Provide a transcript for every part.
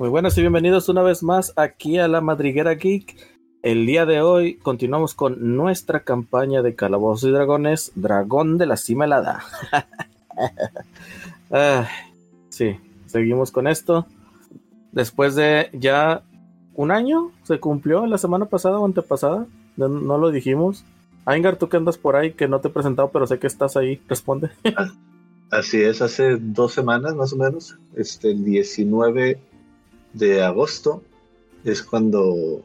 Muy buenas y bienvenidos una vez más aquí a la Madriguera Geek. El día de hoy continuamos con nuestra campaña de Calabozos y Dragones, Dragón de la Cima Helada. Ah, sí, seguimos con esto. Después de ya un año, se cumplió la semana pasada o antepasada, no, no lo dijimos. Aingar, tú que andas por ahí, que no te he presentado, pero sé que estás ahí, responde. Así es, hace dos semanas más o menos, este, el 19 de agosto es cuando,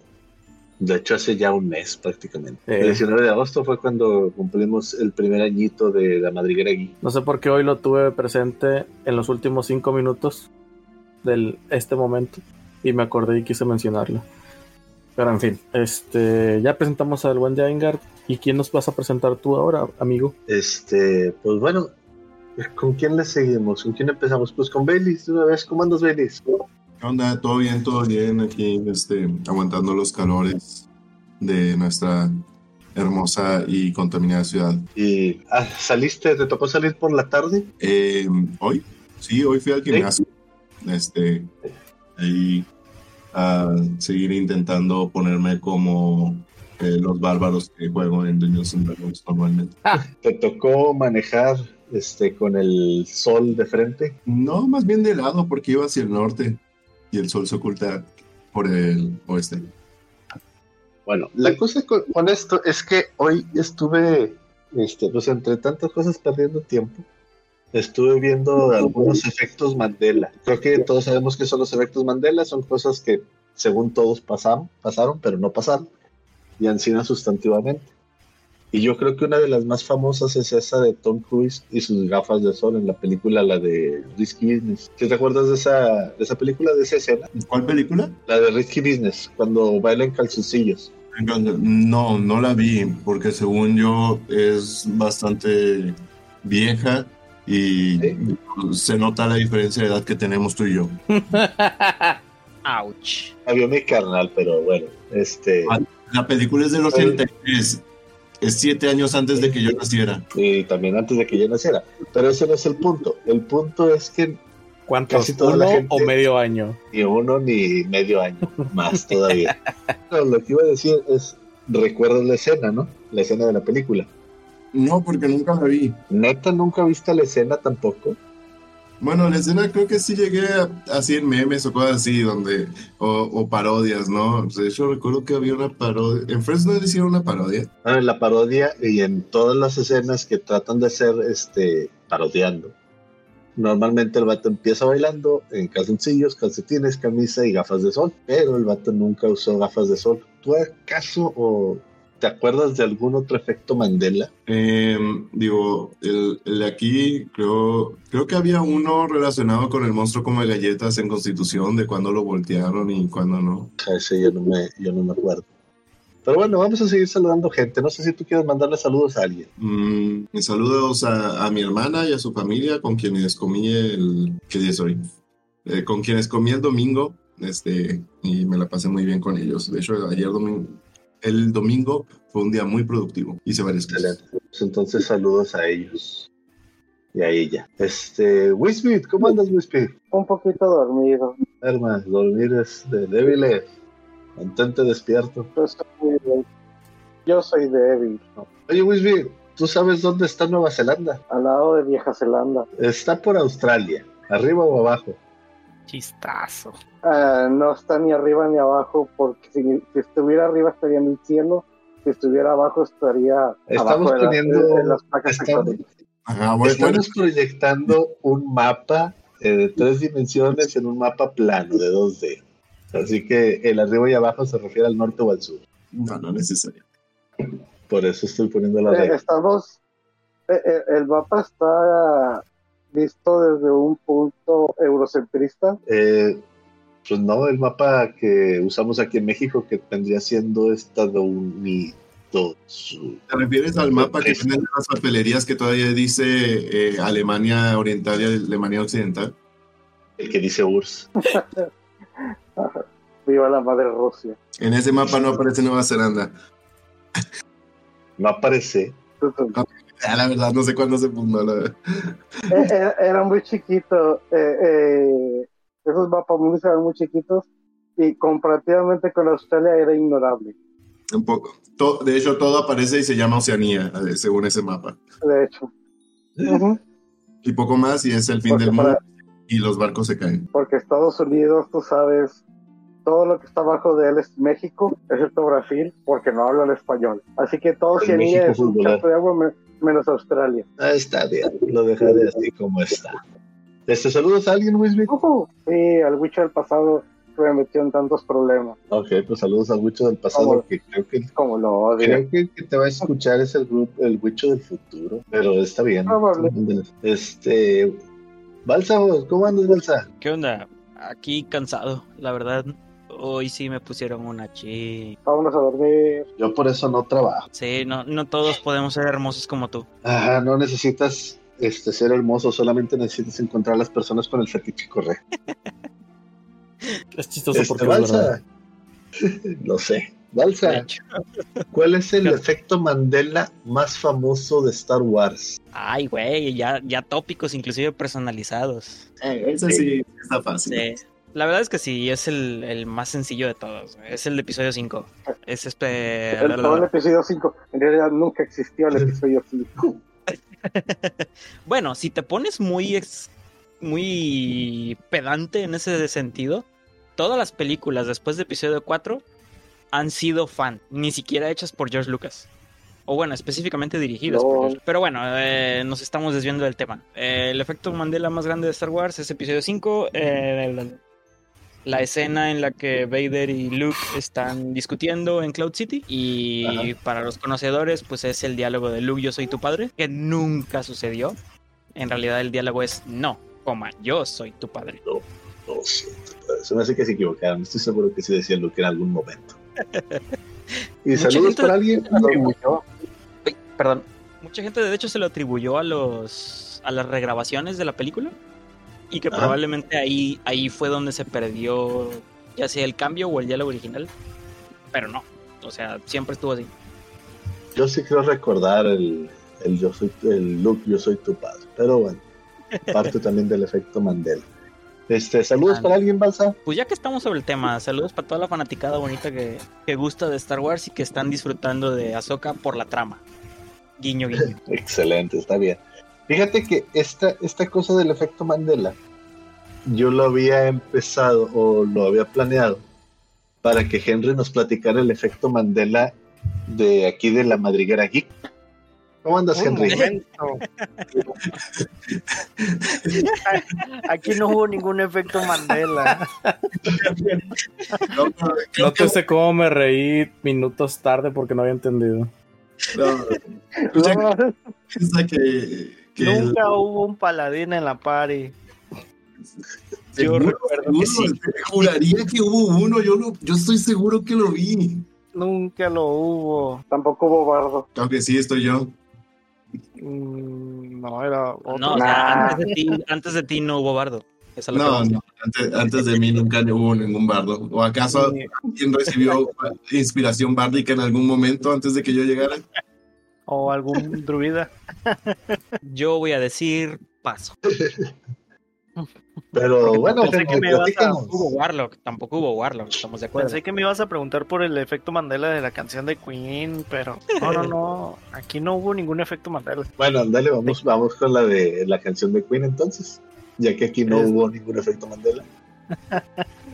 de hecho hace ya un mes prácticamente. Eh. El 19 de agosto fue cuando cumplimos el primer añito de la Madriguera Geek. No sé por qué hoy lo tuve presente en los últimos cinco minutos de este momento y me acordé y quise mencionarlo. Pero en fin, este, ya presentamos al buen de Aingar. ¿Y quién nos vas a presentar tú ahora, amigo? Este, pues bueno, ¿con quién le seguimos? ¿Con quién empezamos? Pues con Belis, de una vez, ¿cómo andas, Belis? ¿Qué onda? ¿Todo bien? ¿Todo bien? Aquí, este, aguantando los calores de nuestra hermosa y contaminada ciudad. ¿Y ah, saliste, te tocó salir por la tarde? Eh, ¿Hoy? Sí, hoy fui al gimnasio. Este, ahí a seguir intentando ponerme como eh, los bárbaros que juego en Dungeons and Dragons normalmente. ¿Te tocó manejar este, con el sol de frente? No, más bien de lado, porque iba hacia el norte y el sol se oculta por el oeste. Bueno, la cosa con, esto es que hoy estuve, este, pues entre tantas cosas perdiendo tiempo, estuve viendo algunos efectos Mandela. Creo que todos sabemos que son los efectos Mandela, son cosas que según todos pasaron, pasaron, pero no pasaron, y ansina sustantivamente. Y yo creo que una de las más famosas es esa de Tom Cruise y sus gafas de sol en la película, la de Risky Business. ¿Te acuerdas de esa, de esa película, de esa escena? ¿Cuál película? La de Risky Business, cuando bailan calzoncillos. No, no la vi, porque según yo es bastante vieja y Sí. se nota la diferencia de edad que tenemos tú y yo. Ouch. Había mi carnal, pero bueno, este... Ah. La película es del 83, es siete años antes de que yo naciera. y también antes de que yo naciera. Pero ese no es el punto. El punto es que ¿Cuántos? Casi toda ¿Uno la gente- o medio año? ni uno ni medio año más todavía. Pero lo que iba a decir es, recuerdas la escena, ¿no? La escena de la película. No, porque nunca la vi. Neta, nunca viste la escena tampoco. Bueno, la escena creo que sí llegué a, así memes o cosas así, donde, o, o parodias, ¿no? De hecho, recuerdo que había una parodia. En Friends hicieron una parodia. Ah, En la parodia y en todas las escenas que tratan de ser este, parodiando. Normalmente el vato empieza bailando en calzoncillos, calcetines, camisa y gafas de sol. Pero el vato nunca usó gafas de sol. ¿Tú acaso o te acuerdas de algún otro efecto Mandela? Eh, digo, el, el de aquí, creo, creo que había uno relacionado con el monstruo come galletas en Constitución, de cuándo lo voltearon y cuándo no. A ese yo no me, yo no me acuerdo. Pero bueno, vamos a seguir saludando gente. No sé si tú quieres mandarle saludos a alguien. Mm, mis saludos a, a mi hermana y a su familia, con quienes comí el... ¿Qué día es hoy? Eh, con quienes comí el domingo, este, y me la pasé muy bien con ellos. De hecho, ayer domingo, el domingo fue un día muy productivo. Hice varias cosas. Excelente. Pues entonces saludos a ellos. Y a ella. Este, Wisbit, ¿cómo andas, Wisbit? Un poquito dormido. Hermano, dormir es de débiles. Mantente despierto. Yo soy, yo soy débil. Oye, Wisbit, ¿tú sabes dónde está Nueva Zelanda? Al lado de Vieja Zelanda. Está por Australia. ¿Arriba o abajo? Chistazo. Ah, no está ni arriba ni abajo, porque si, si estuviera arriba estaría en el cielo. Si estuviera abajo estaría Estamos abajo de, la- poniendo- de- de las placas estamos- tectónicas. Ajá, bueno, Estamos proyectando un mapa eh, de tres dimensiones en un mapa plano de 2D. Así que el arriba y abajo se refiere al norte o al sur. no, no necesario. Por eso estoy poniendo la Eh, regla. estamos. eh, eh, el mapa está visto desde un punto eurocentrista. Eh, pues no, el mapa que usamos aquí en México, que vendría siendo estadounidense. ¿Te refieres al mapa que tienen en las papelerías que todavía dice eh, Alemania Oriental y Alemania Occidental? El que dice URSS. Viva la madre Rusia. En ese mapa no aparece Nueva Zelanda. No aparece. Ah, la verdad, no sé cuándo se fundó. La... Eh, eh, era muy chiquito. eh, eh, esos eran muy chiquitos y comparativamente con Australia era ignorable. Un poco. To- de hecho, todo aparece y se llama Oceanía, eh, según ese mapa. De hecho. Ujú. Y poco más, y es el fin Porque del para- mundo, y los barcos se caen. Porque Estados Unidos, tú sabes, todo lo que está abajo de él es México, excepto Brasil, porque no hablan español. Así que todo El Oceanía es un de agua me- menos Australia. Ah, está bien, lo dejaré así como está. Este, saludos a alguien, Wisby. Ujú. Sí, al Wicho del pasado que me metió en tantos problemas, Ok, pues saludos al Wicho del pasado, ¿Cómo? que creo que como lo odio. creo que, que te va a escuchar es el grupo, el Wicho del futuro, pero está bien. Probable. Este, Balsa, ¿cómo andas, Balsa? ¿Qué onda? Aquí cansado, la verdad. Hoy sí me pusieron una chi. Vámonos a dormir. Yo por eso no trabajo. Sí, no, no todos podemos ser hermosos como tú. Ajá, no necesitas este, ser hermoso, solamente necesitas encontrar las personas con el fetiche correcto. Es chistoso Este, porque. Balsa, no sé. Balsa. ¿cuál es el efecto Mandela más famoso de Star Wars? Ay, güey, ya, ya tópicos, inclusive personalizados. Ese sí está fácil. Sí. La verdad es que sí, es el, el más sencillo de todos. Es el de episodio 5. Es este. El, el episodio 5. En realidad nunca existió el episodio 5. Bueno, si te pones muy ex- muy pedante en ese sentido, todas las películas después de episodio 4 han sido fan, ni siquiera hechas por George Lucas. O bueno, específicamente dirigidas por. George. Pero bueno, eh, nos estamos desviando del tema. Eh, el efecto Mandela más grande de Star Wars es episodio 5. eh, el- la escena en la que Vader y Luke están discutiendo en Cloud City. Y para los conocedores, pues es el diálogo de Luke, yo soy tu padre, que nunca sucedió. En realidad el diálogo es no, coma, yo soy tu padre. No sé, se me hace que se equivocaron. Estoy seguro que sí decía Luke en algún momento. ¿Y saludos para alguien? Uy, perdón. Mucha gente de hecho se lo atribuyó a los a las regrabaciones de la película y que Ah. probablemente ahí ahí fue donde se perdió ya sea el cambio o el diálogo original. Pero no, o sea, siempre estuvo así. Yo sí quiero recordar el, el yo soy el Luke, yo soy tu padre. Pero bueno, parte también del efecto Mandela. Este, saludos para alguien, Balsa. Pues ya que estamos sobre el tema, saludos para toda la fanaticada bonita que, que gusta de Star Wars y que están disfrutando de Ahsoka por la trama. Guiño, guiño. Excelente, está bien. Fíjate que esta, esta cosa del efecto Mandela, yo lo había empezado o lo había planeado para que Henry nos platicara el efecto Mandela de aquí de la madriguera geek. ¿Cómo andas, Un Henry? Aquí no hubo ningún efecto Mandela. No, no, No te sé cómo me reí minutos tarde porque no había entendido. no, mucha gente piensa que, que el- Nunca hubo un paladín en la party. Yo recuerdo que sí. juraría que hubo uno, yo, lo- yo estoy seguro que lo vi. Nunca lo hubo. Tampoco hubo bardo. Aunque sí estoy yo. Mm, No, era otro. No, o sea, antes, de ti, antes de ti no hubo bardo. Es No, no, antes, antes de mí nunca hubo ningún bardo. ¿O acaso alguien recibió inspiración bárdica en algún momento antes de que yo llegara? O algún druida. Yo voy a decir paso. Pero bueno, Pensé que Henry, me ibas a- platícanos. Hubo Warlock, tampoco hubo Warlock, estamos de acuerdo. Pensé que me ibas a preguntar por el efecto Mandela de la canción de Queen, pero no, no, no. Aquí no hubo ningún efecto Mandela. Bueno, dale, vamos, vamos con la de la canción de Queen entonces, ya que aquí no Es- hubo ningún efecto Mandela.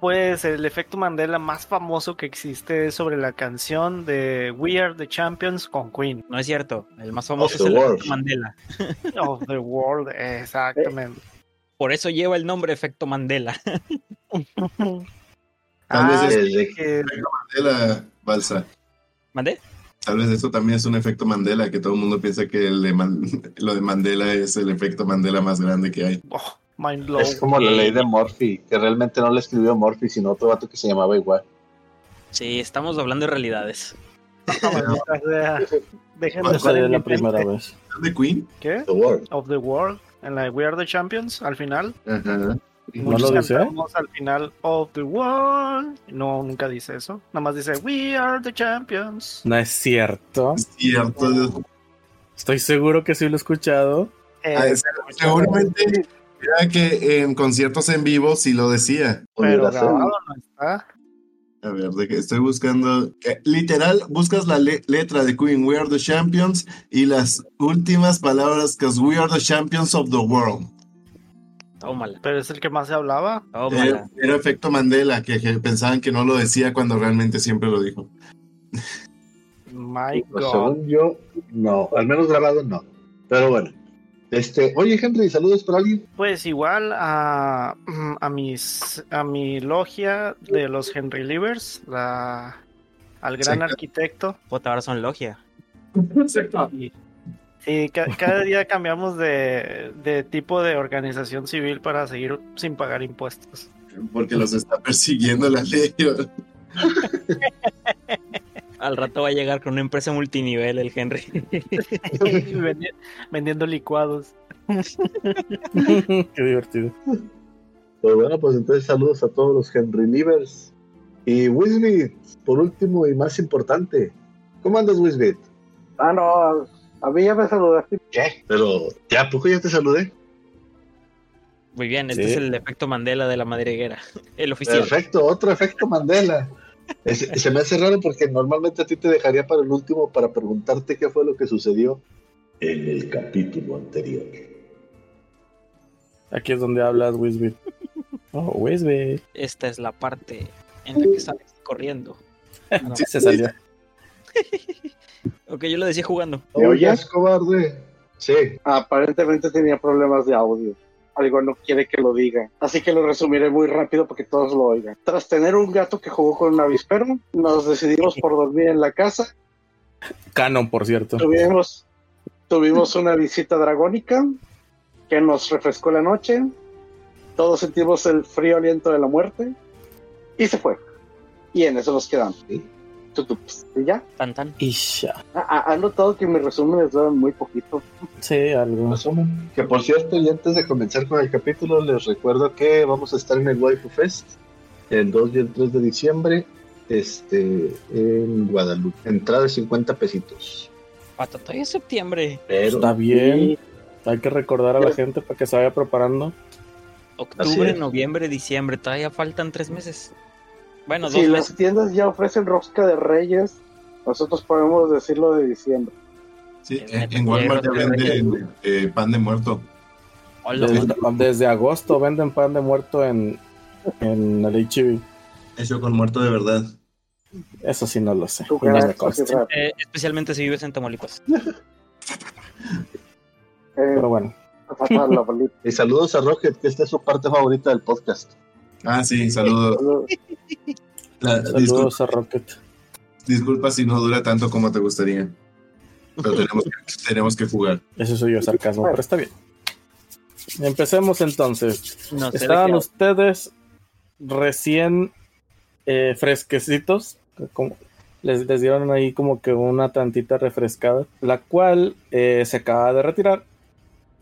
Pues el efecto Mandela más famoso que existe es sobre la canción de We Are the Champions con Queen. No es cierto, el más famoso Of es el world. efecto Mandela. Of the World, exactamente. Por eso lleva el nombre efecto Mandela. Tal vez Ah, es- que- Mandela, Balsa. ¿Mandé? Tal vez eso también es un efecto Mandela, que todo el mundo piensa que el de Man- lo de Mandela es el efecto Mandela más grande que hay. oh, mind blow. Es como la ley de Murphy, que realmente no la escribió Murphy, sino otro vato que se llamaba igual. Sí, estamos hablando de realidades. Sea. Dejen de en la primera vez. ¿De Queen? ¿Qué? The World. Of the World. En la We Are the Champions, al final. Ajá. ¿No Muchos lo dice? cantamos al final Of the World. No, nunca dice eso. Nada más dice We Are the Champions. No es cierto. Es cierto. Estoy seguro que sí lo he escuchado. Eh, Ah, es- seguramente Mira que en conciertos en vivo sí lo decía. Pero grabado no está. A ver, de que estoy buscando. eh, literal, buscas la le- letra de Queen, We are the champions, y las últimas palabras, que es We are the champions of the world. Tómala, Pero es el que más se hablaba. Era, era efecto Mandela, que, que pensaban que no lo decía cuando realmente siempre lo dijo. My Pues, God. según yo, no, al menos grabado no. Pero bueno. Este, oye Henry, saludos para alguien. Pues igual a, a mis a mi logia de los Henry Livers, la, al gran Sí. arquitecto. Puta, ahora son logia. Y, y ca- cada día cambiamos de, de tipo de organización civil para seguir sin pagar impuestos. Porque los está persiguiendo la ley. Al rato va a llegar con una empresa multinivel el Henry. Vendi- vendiendo licuados. Qué divertido. Pues bueno, pues entonces saludos a todos los Henry Livers. Y Wisbit, por último y más importante. ¿Cómo andas, Wisbit? Ah, no, a mí ya me saludaste. ¿Qué? Pero, ¿ya a poco ya te saludé? Muy bien, este Sí. es el efecto Mandela de la madriguera. El oficial. Perfecto, otro efecto Mandela. Es- se me hace raro porque normalmente a ti te dejaría para el último para preguntarte qué fue lo que sucedió en el capítulo anterior. Aquí es donde hablas, Wisbit. Oh, Wisbit. Esta es la parte en la que sales corriendo. No. Se salió. Ok, yo lo decía jugando. ¿Me oyes? oyes, cobarde? Sí. Aparentemente tenía problemas de audio. Algo no quiere que lo diga. Así que lo resumiré muy rápido para que todos lo oigan. Tras tener un gato que jugó con un avispero, nos decidimos por dormir en la casa. Canon, por cierto. Tuvimos, tuvimos una visita dragónica que nos refrescó la noche. Todos sentimos el frío aliento de la muerte. Y se fue. Y en eso nos quedamos. Sí. Tutups. Y ya. Tan tan. Isha. Ah, ah, Han notado que mis resúmenes duran muy poquito. Sí, algo. Resumen. Que por cierto, y antes de comenzar con el capítulo, les recuerdo que vamos a estar en el Waifu Fest el 2 y el 3 de diciembre este, en Guadalupe. Entrada de 50 pesitos. Pata, todavía es septiembre. Pero Está bien. Y Hay que recordar a la gente para que se vaya preparando. Octubre, noviembre, diciembre. Todavía faltan tres meses. Bueno, si dos las meses. tiendas ya ofrecen rosca de reyes, nosotros podemos decirlo de diciembre. Sí, en, Walmart ya venden eh, pan de muerto. Desde, desde agosto venden pan de muerto en, en el HB. Hecho con muerto de verdad. Eso sí no lo sé. No eh, especialmente si vives en Tamaulipas. Eh, Pero bueno. fatal la bolita. Y saludos a Rocket, que esta es su parte favorita del podcast. Ah, sí, saludos. La- disculpa, Saludos a Rocket. disculpa si no dura tanto como te gustaría. Pero tenemos que, tenemos que jugar. Eso soy yo sarcasmo, pero está bien. Empecemos entonces. No sé de Estaban ustedes recién eh, fresquecitos, como les, les dieron ahí como que una tantita refrescada, la cual eh, se acaba de retirar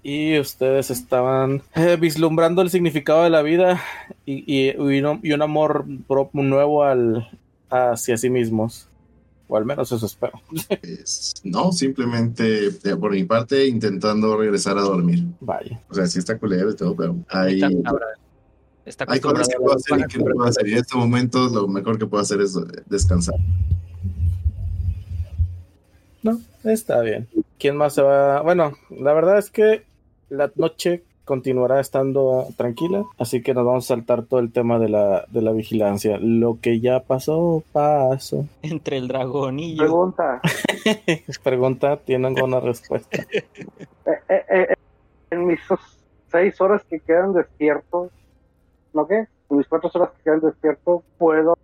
y ustedes estaban eh, vislumbrando el significado de la vida y, y- y un, y un amor pro- nuevo al, hacia sí mismos, o al menos eso espero. Es- no, simplemente eh, por mi parte intentando regresar a dormir. Vaya. O sea, sí está culero y todo, pero hay. Está hay cosas que puedo hacer y que no puedo hacer. Y en este momento lo mejor que puedo hacer es eh, descansar. No, está bien. ¿Quién más se va? Bueno, la verdad es que la noche continuará estando tranquila, así que nos vamos a saltar todo el tema de la, de la vigilancia. Lo que ya pasó, pasó. Entre el dragón y yo. Pregunta. Pregunta, ¿tienen alguna respuesta? Eh, eh, eh, en mis seis horas que quedan despiertos, ¿no qué? En mis cuatro horas que quedan despiertos, ¿puedo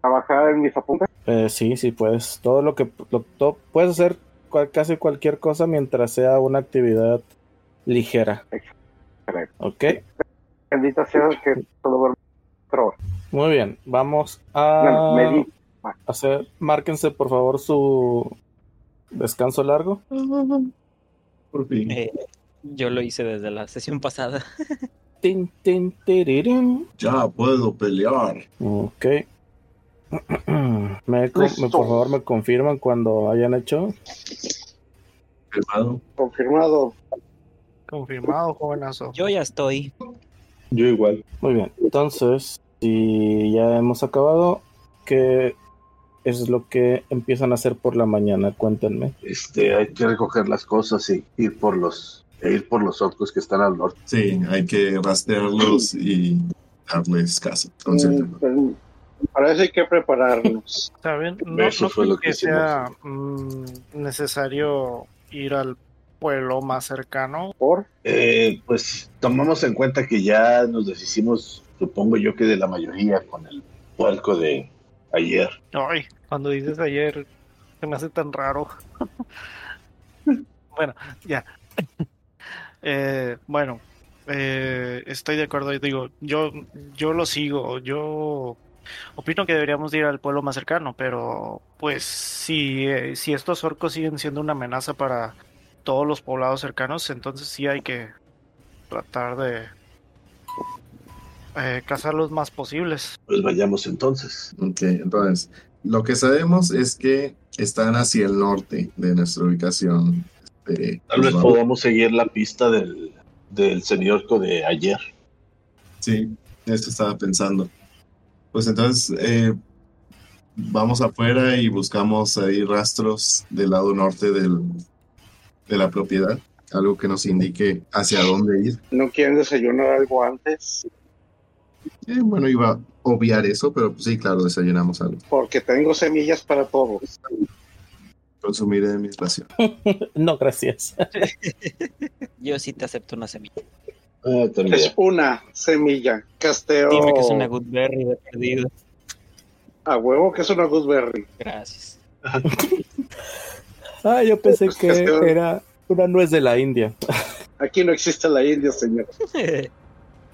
trabajar en mis apuntes? Eh, sí, sí, puedes. Todo lo que lo- to- puedes hacer cual- casi cualquier cosa mientras sea una actividad ligera. ¿Ok? Bendita sea que horas. Muy bien, vamos a Bueno, di- hacer, márquense por favor su descanso largo. Por fin. Eh, yo lo hice desde la sesión pasada. Tin, tin, tirirín. Ya puedo pelear. Ok. Me, por favor, me confirman cuando hayan hecho. Firmado. Confirmado. Confirmado, jovenazo. Yo ya estoy. Yo igual. Muy bien. Entonces, si ya hemos acabado, ¿qué es lo que empiezan a hacer por la mañana? Cuéntenme. Este, hay que recoger las cosas y ir por los, e ir por los orcos que están al norte. Sí, hay que rastrearlos y darles caso. concéntralo. Para eso hay que prepararnos. Está bien. No, Eso no fue creo lo que que sea mm, necesario ir al pueblo más cercano. Por Eh, pues tomamos en cuenta que ya nos deshicimos, supongo yo que de la mayoría con el puerco de ayer. Ay, cuando dices ayer, se me hace tan raro. bueno, ya. Eh, bueno, eh, estoy de acuerdo. y Digo, yo, yo lo sigo. Yo opino que deberíamos ir al pueblo más cercano, pero pues si, eh, si estos orcos siguen siendo una amenaza para todos los poblados cercanos, entonces sí hay que tratar de eh, cazar los más posibles. Pues vayamos entonces. Ok, entonces, lo que sabemos es que están hacia el norte de nuestra ubicación. Este, Tal vez vamos- podamos seguir la pista del, del semiorco de ayer. Sí, eso estaba pensando. Pues entonces, eh, vamos afuera y buscamos ahí rastros del lado norte del, de la propiedad, algo que nos indique hacia dónde ir. ¿No quieren desayunar algo antes? Eh, bueno, iba a obviar eso, pero pues, sí, claro, desayunamos algo. Porque tengo semillas para todos. Consumiré mi ración. No, gracias. Yo sí te acepto una semilla. Ah. Es una semilla. Casteo. Dime que es una Goodberry de perdido. A huevo que es una gooseberry. Gracias. Ah, yo pensé Pues, que era una nuez de la India. Aquí no existe la India, señor.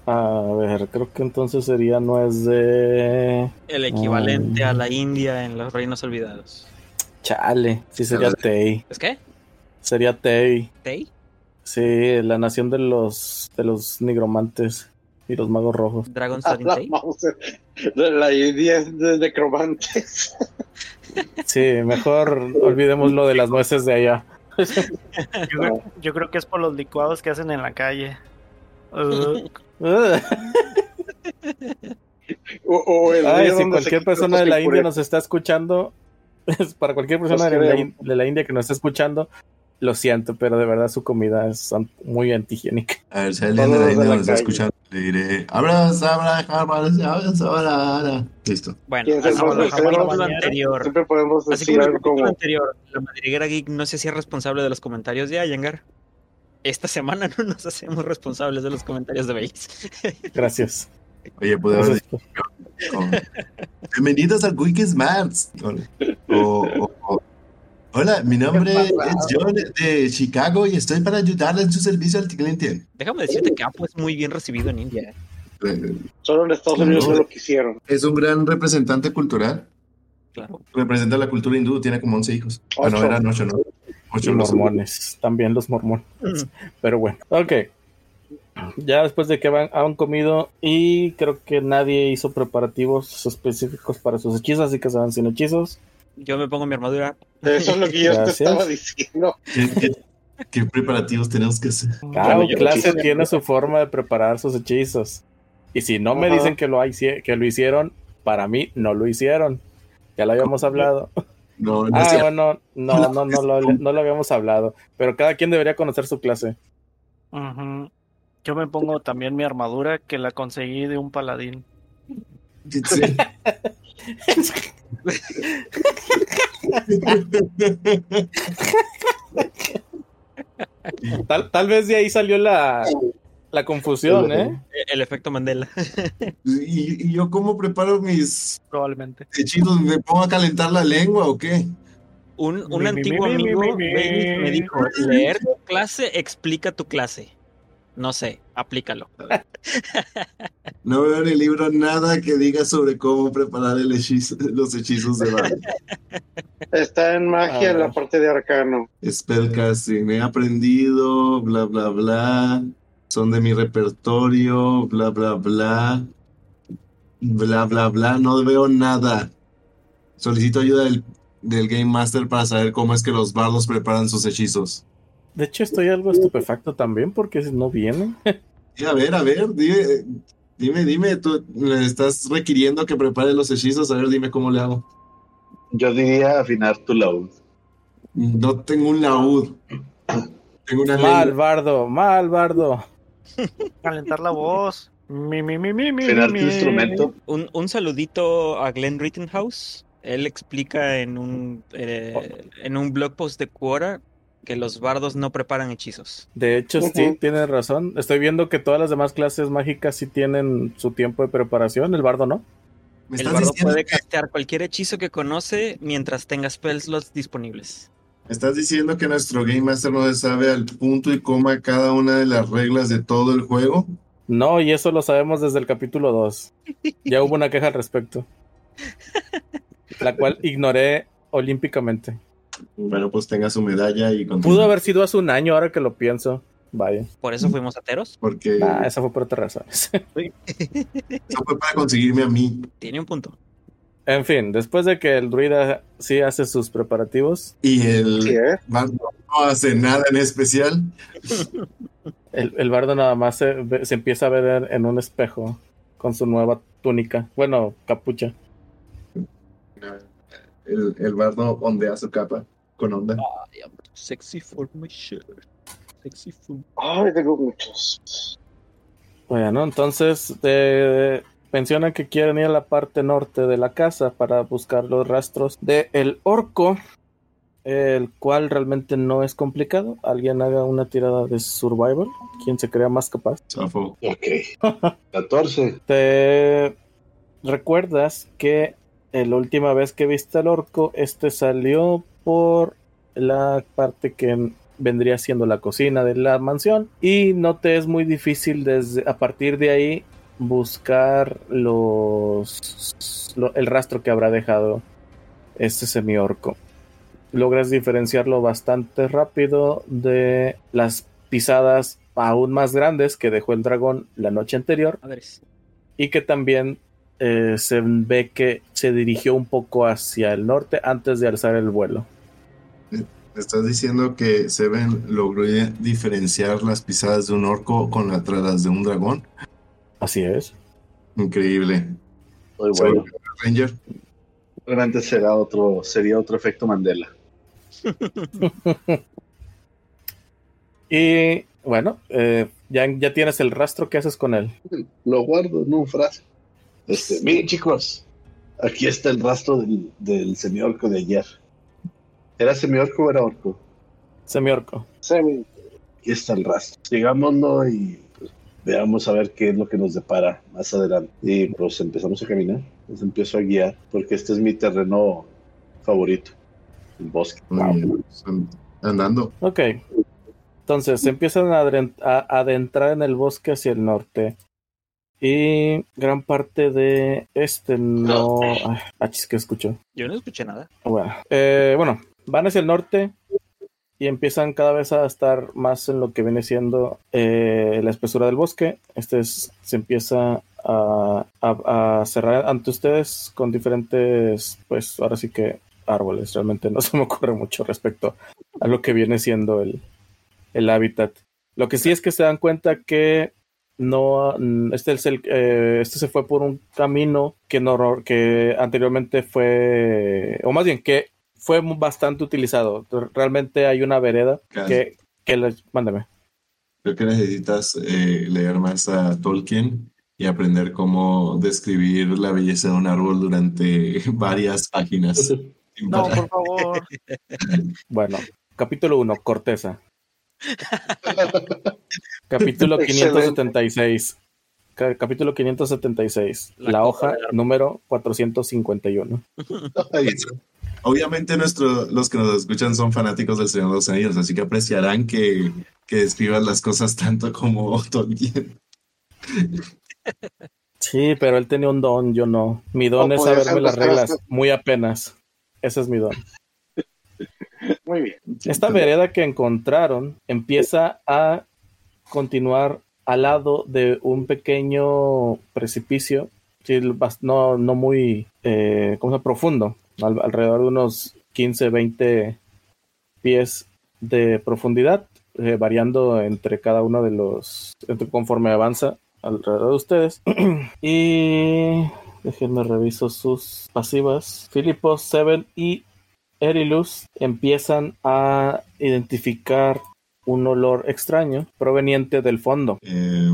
A ver, creo que entonces sería nuez de. El equivalente Ah. a la India en los reinos olvidados. Chale, sí sería. Tei. ¿Es qué? Sería Tei. ¿Tei? Sí, la nación de los de los nigromantes y los magos rojos. ¿Dragon A Starting la, la India es de necromantes. Sí, mejor olvidemos lo de las nueces de allá. Yo creo, yo creo que es por los licuados que hacen en la calle. Uh. O, o el Ay, si cualquier persona de la India nos está escuchando, es para cualquier persona la, de la India que nos está escuchando, lo siento, pero de verdad su comida es muy antihigiénica. A ver, si alguien de la India nos está escuchando, le diré, abras, abras, abras, abras, abras". Listo. Bueno, ¿Quién es así el como el vocero? capítulo anterior. Siempre podemos Así decir como el algo como anterior, la madriguera geek no se hacía responsable de los comentarios de Ayangar. Esta semana no nos hacemos responsables de los comentarios de Base. Gracias. Oye, decir con- Bienvenidos al Quick Smarts. O, o- o- Hola, mi nombre es John de Chicago y estoy para ayudarle en su servicio al cliente. Déjame decirte que Apo es muy bien recibido en India. Eh, solo en Estados Unidos no lo quisieron. Es un gran representante cultural. Claro. Representa la cultura hindú, tiene como 11 hijos. Ah, no, eran 8, ¿no? Y 8 los mormones, también los mormones. Pero bueno, ok. Ya después de que van, han comido y creo que nadie hizo preparativos específicos para sus hechizos, así que se van sin hechizos. Yo me pongo mi armadura. Eso es lo que yo te estaba diciendo. ¿Qué, qué- qué preparativos tenemos que hacer? Cada clase tiene su forma de preparar sus hechizos. Y si no me dicen que lo, hici- que lo hicieron, para mí no lo hicieron. Ya lo habíamos hablado. No, no Ah, bueno, no, no, no, lo, no lo habíamos hablado. Pero cada quien debería conocer su clase. Yo me pongo también mi armadura que la conseguí de un paladín. Sí. Tal, tal vez de ahí salió la, la confusión, ¿eh? El efecto Mandela. ¿Y, y yo cómo preparo mis Probablemente. hechizos? ¿Me pongo a calentar la lengua o qué? Un, un Mi, mi, antiguo mi, mi, amigo mi, mi. Bailey, me dijo, leer tu clase explica tu clase. No sé, aplícalo. No veo en el libro nada que diga sobre cómo preparar el hechizo- los hechizos de magia. Está en magia Ah. en la parte de arcano. Spellcasting, he aprendido, bla, bla, bla. Son de mi repertorio, bla, bla, bla. Bla, bla, bla. No veo nada. Solicito ayuda del, del Game Master para saber cómo es que los bardos preparan sus hechizos. De hecho, estoy algo estupefacto también porque no vienen. A ver, a ver, dime, dime, dime, tú le estás requiriendo que prepare los hechizos, a ver, dime cómo le hago. Yo diría afinar tu laúd. No tengo un laúd. Tengo una Mal, lengua. bardo, mal, bardo. Calentar la voz. Mi, mi, mi, mi, mi, Afinar tu mi. instrumento. Un, un saludito a Glenn Rittenhouse. Él explica en un, eh, en un blog post de Quora que los bardos no preparan hechizos. De hecho, sí, tienes razón. Estoy viendo que todas las demás clases mágicas sí tienen su tiempo de preparación. El bardo no. ¿Me El bardo diciendo puede castear cualquier hechizo que conoce mientras tenga spell slots disponibles. me estás diciendo que nuestro Game Master no se sabe al punto y coma cada una de las reglas de todo el juego? No, y eso lo sabemos desde el capítulo 2. Ya hubo una queja al respecto. La cual ignoré olímpicamente. Bueno, pues tenga su medalla y continúe. Pudo haber sido hace un año, ahora que lo pienso. Vaya. Por eso fuimos ateros. Porque Nah, esa fue por otras razones. eso fue para conseguirme a mí. Tiene un punto. en fin, después de que el druida sí hace sus preparativos, Y el Sí, ¿eh? bardo no hace nada en especial. el, el bardo nada más se, se empieza a ver en un espejo con su nueva túnica. Bueno, capucha. El, el bardo ondea su capa con onda. Sexy for my shirt. Sexy for... Ay, tengo muchos. Bueno, entonces eh, mencionan que quieren ir a la parte norte de la casa para buscar los rastros de el orco, el cual realmente no es complicado. Alguien haga una tirada de survival, quien se crea más capaz. Zafo. Ok. 14. Te recuerdas que la última vez que viste al orco, este salió por la parte que vendría siendo la cocina de la mansión y no te es muy difícil desde a partir de ahí buscar los lo- el rastro que habrá dejado este semiorco. Logras diferenciarlo bastante rápido de las pisadas aún más grandes que dejó el dragón la noche anterior y que también eh, se ve que se dirigió un poco hacia el norte antes de alzar el vuelo. ¿Me estás diciendo que Seven logró diferenciar las pisadas de un orco con las las de un dragón? Así es. Increíble. Muy bueno. Ranger. Realmente será otro, sería otro efecto Mandela. Y bueno, eh, ya, ya tienes el rastro, ¿qué haces con él? Lo guardo en un frasco. Este, miren chicos, aquí está el rastro del, del semiorco de ayer. ¿Era semiorco o era orco? Semiorco. Semi. Aquí está el rastro. Sigámoslo y pues, veamos a ver qué es lo que nos depara más adelante. Y pues empezamos a caminar. Nos empiezo a guiar porque este es mi terreno favorito. El bosque. Andando. Ok. Entonces se empiezan a adentrar en el bosque hacia el norte. Y gran parte de este no. Ay, achis, que escucho. Yo no escuché nada. Bueno, eh, bueno, van hacia el norte y empiezan cada vez a estar más en lo que viene siendo eh, la espesura del bosque. Este es- se empieza a, a- a cerrar ante ustedes con diferentes, pues ahora sí que árboles. Realmente no se me ocurre mucho respecto a lo que viene siendo el, el hábitat. Lo que sí es que se dan cuenta que no, mm, este, es el, eh, este se fue por un camino que, no, que anteriormente fue, o más bien que fue bastante utilizado. Realmente hay una vereda Claro. que, que les, mándame. Creo que necesitas eh, leer más a Tolkien y aprender cómo describir la belleza de un árbol durante varias páginas. No, por favor. Bueno, capítulo 1, corteza. Capítulo Excelente. 576. Ca- Capítulo 576. La La, hoja número 451. Ay, Obviamente nuestro, los que nos escuchan son fanáticos del Señor de los Anillos, así que apreciarán que, que describas las cosas tanto como Tolkien. Sí, pero él tenía un don, yo no. Mi don es saberme las reglas, muy apenas. Ese es mi don. Muy bien. Esta vereda que encontraron empieza a continuar al lado de un pequeño precipicio, no, no muy eh, profundo, al- alrededor de unos 15, 20 pies de profundidad. eh, variando entre cada uno de los, entre- conforme avanza alrededor de ustedes. y déjenme reviso sus pasivas. Filipos, Seven y Erilus empiezan a identificar un olor extraño proveniente del fondo. Eh,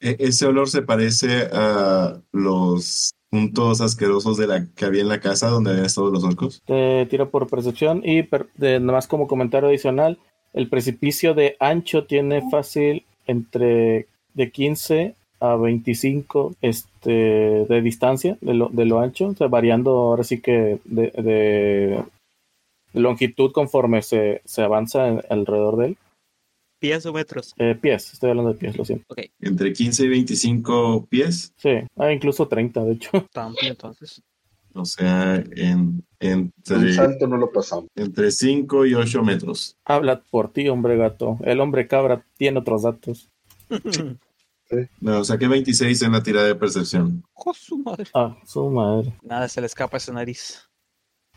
e- ese olor se parece a los puntos asquerosos de la que había en la casa donde habían estado los orcos. Te tiro por percepción y per- de, nada más como comentario adicional, el precipicio de ancho tiene fácil entre de 15 a 25 este, de distancia de lo, de lo ancho, o sea, variando ahora sí que de, de longitud conforme se, se avanza en- alrededor de él. Pies o metros. Eh, pies, estoy hablando de pies, lo siento. Entre 15 y 25 pies, Sí, ah, incluso 30, de hecho. Amplio entonces. o sea, en, Un entre, salto no lo pasamos. entre 5 y 8 metros. Habla por ti, hombre gato. El hombre cabra tiene otros datos. No, saqué 26 en la tirada de percepción. ¡Oh, su madre! Ah, su madre. Nada se le escapa a esa nariz.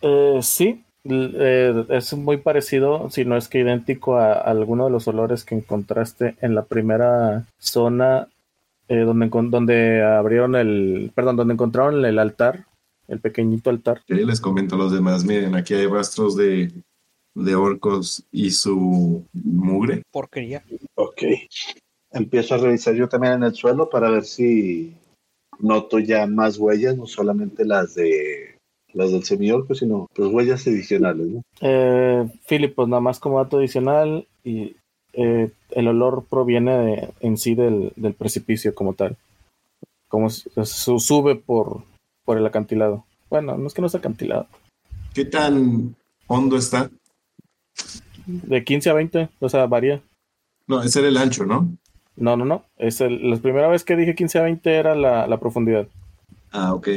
Eh, sí, eh, es muy parecido, si no es que idéntico a, a alguno de los olores que encontraste en la primera zona eh, donde, donde abrieron el, perdón, donde encontraron el altar, el pequeñito altar. Les comento a los demás. Miren, aquí hay rastros de, de orcos y su mugre. Porquería. Ok. Empiezo a revisar yo también en el suelo para ver si noto ya más huellas, no solamente las de las del semiorco, sino pues huellas adicionales, ¿no? Eh, Philip, pues nada más como dato adicional, y eh, el olor proviene de- en sí del, del precipicio como tal. Como sube por, por el acantilado. Bueno, no es que no es acantilado. ¿Qué tan hondo está? De 15 a 20, o sea, varía. No, ese era el ancho, ¿no? No, no, no. Es el- la primera vez que dije 15 a 20 era la, la profundidad. Ah, ok.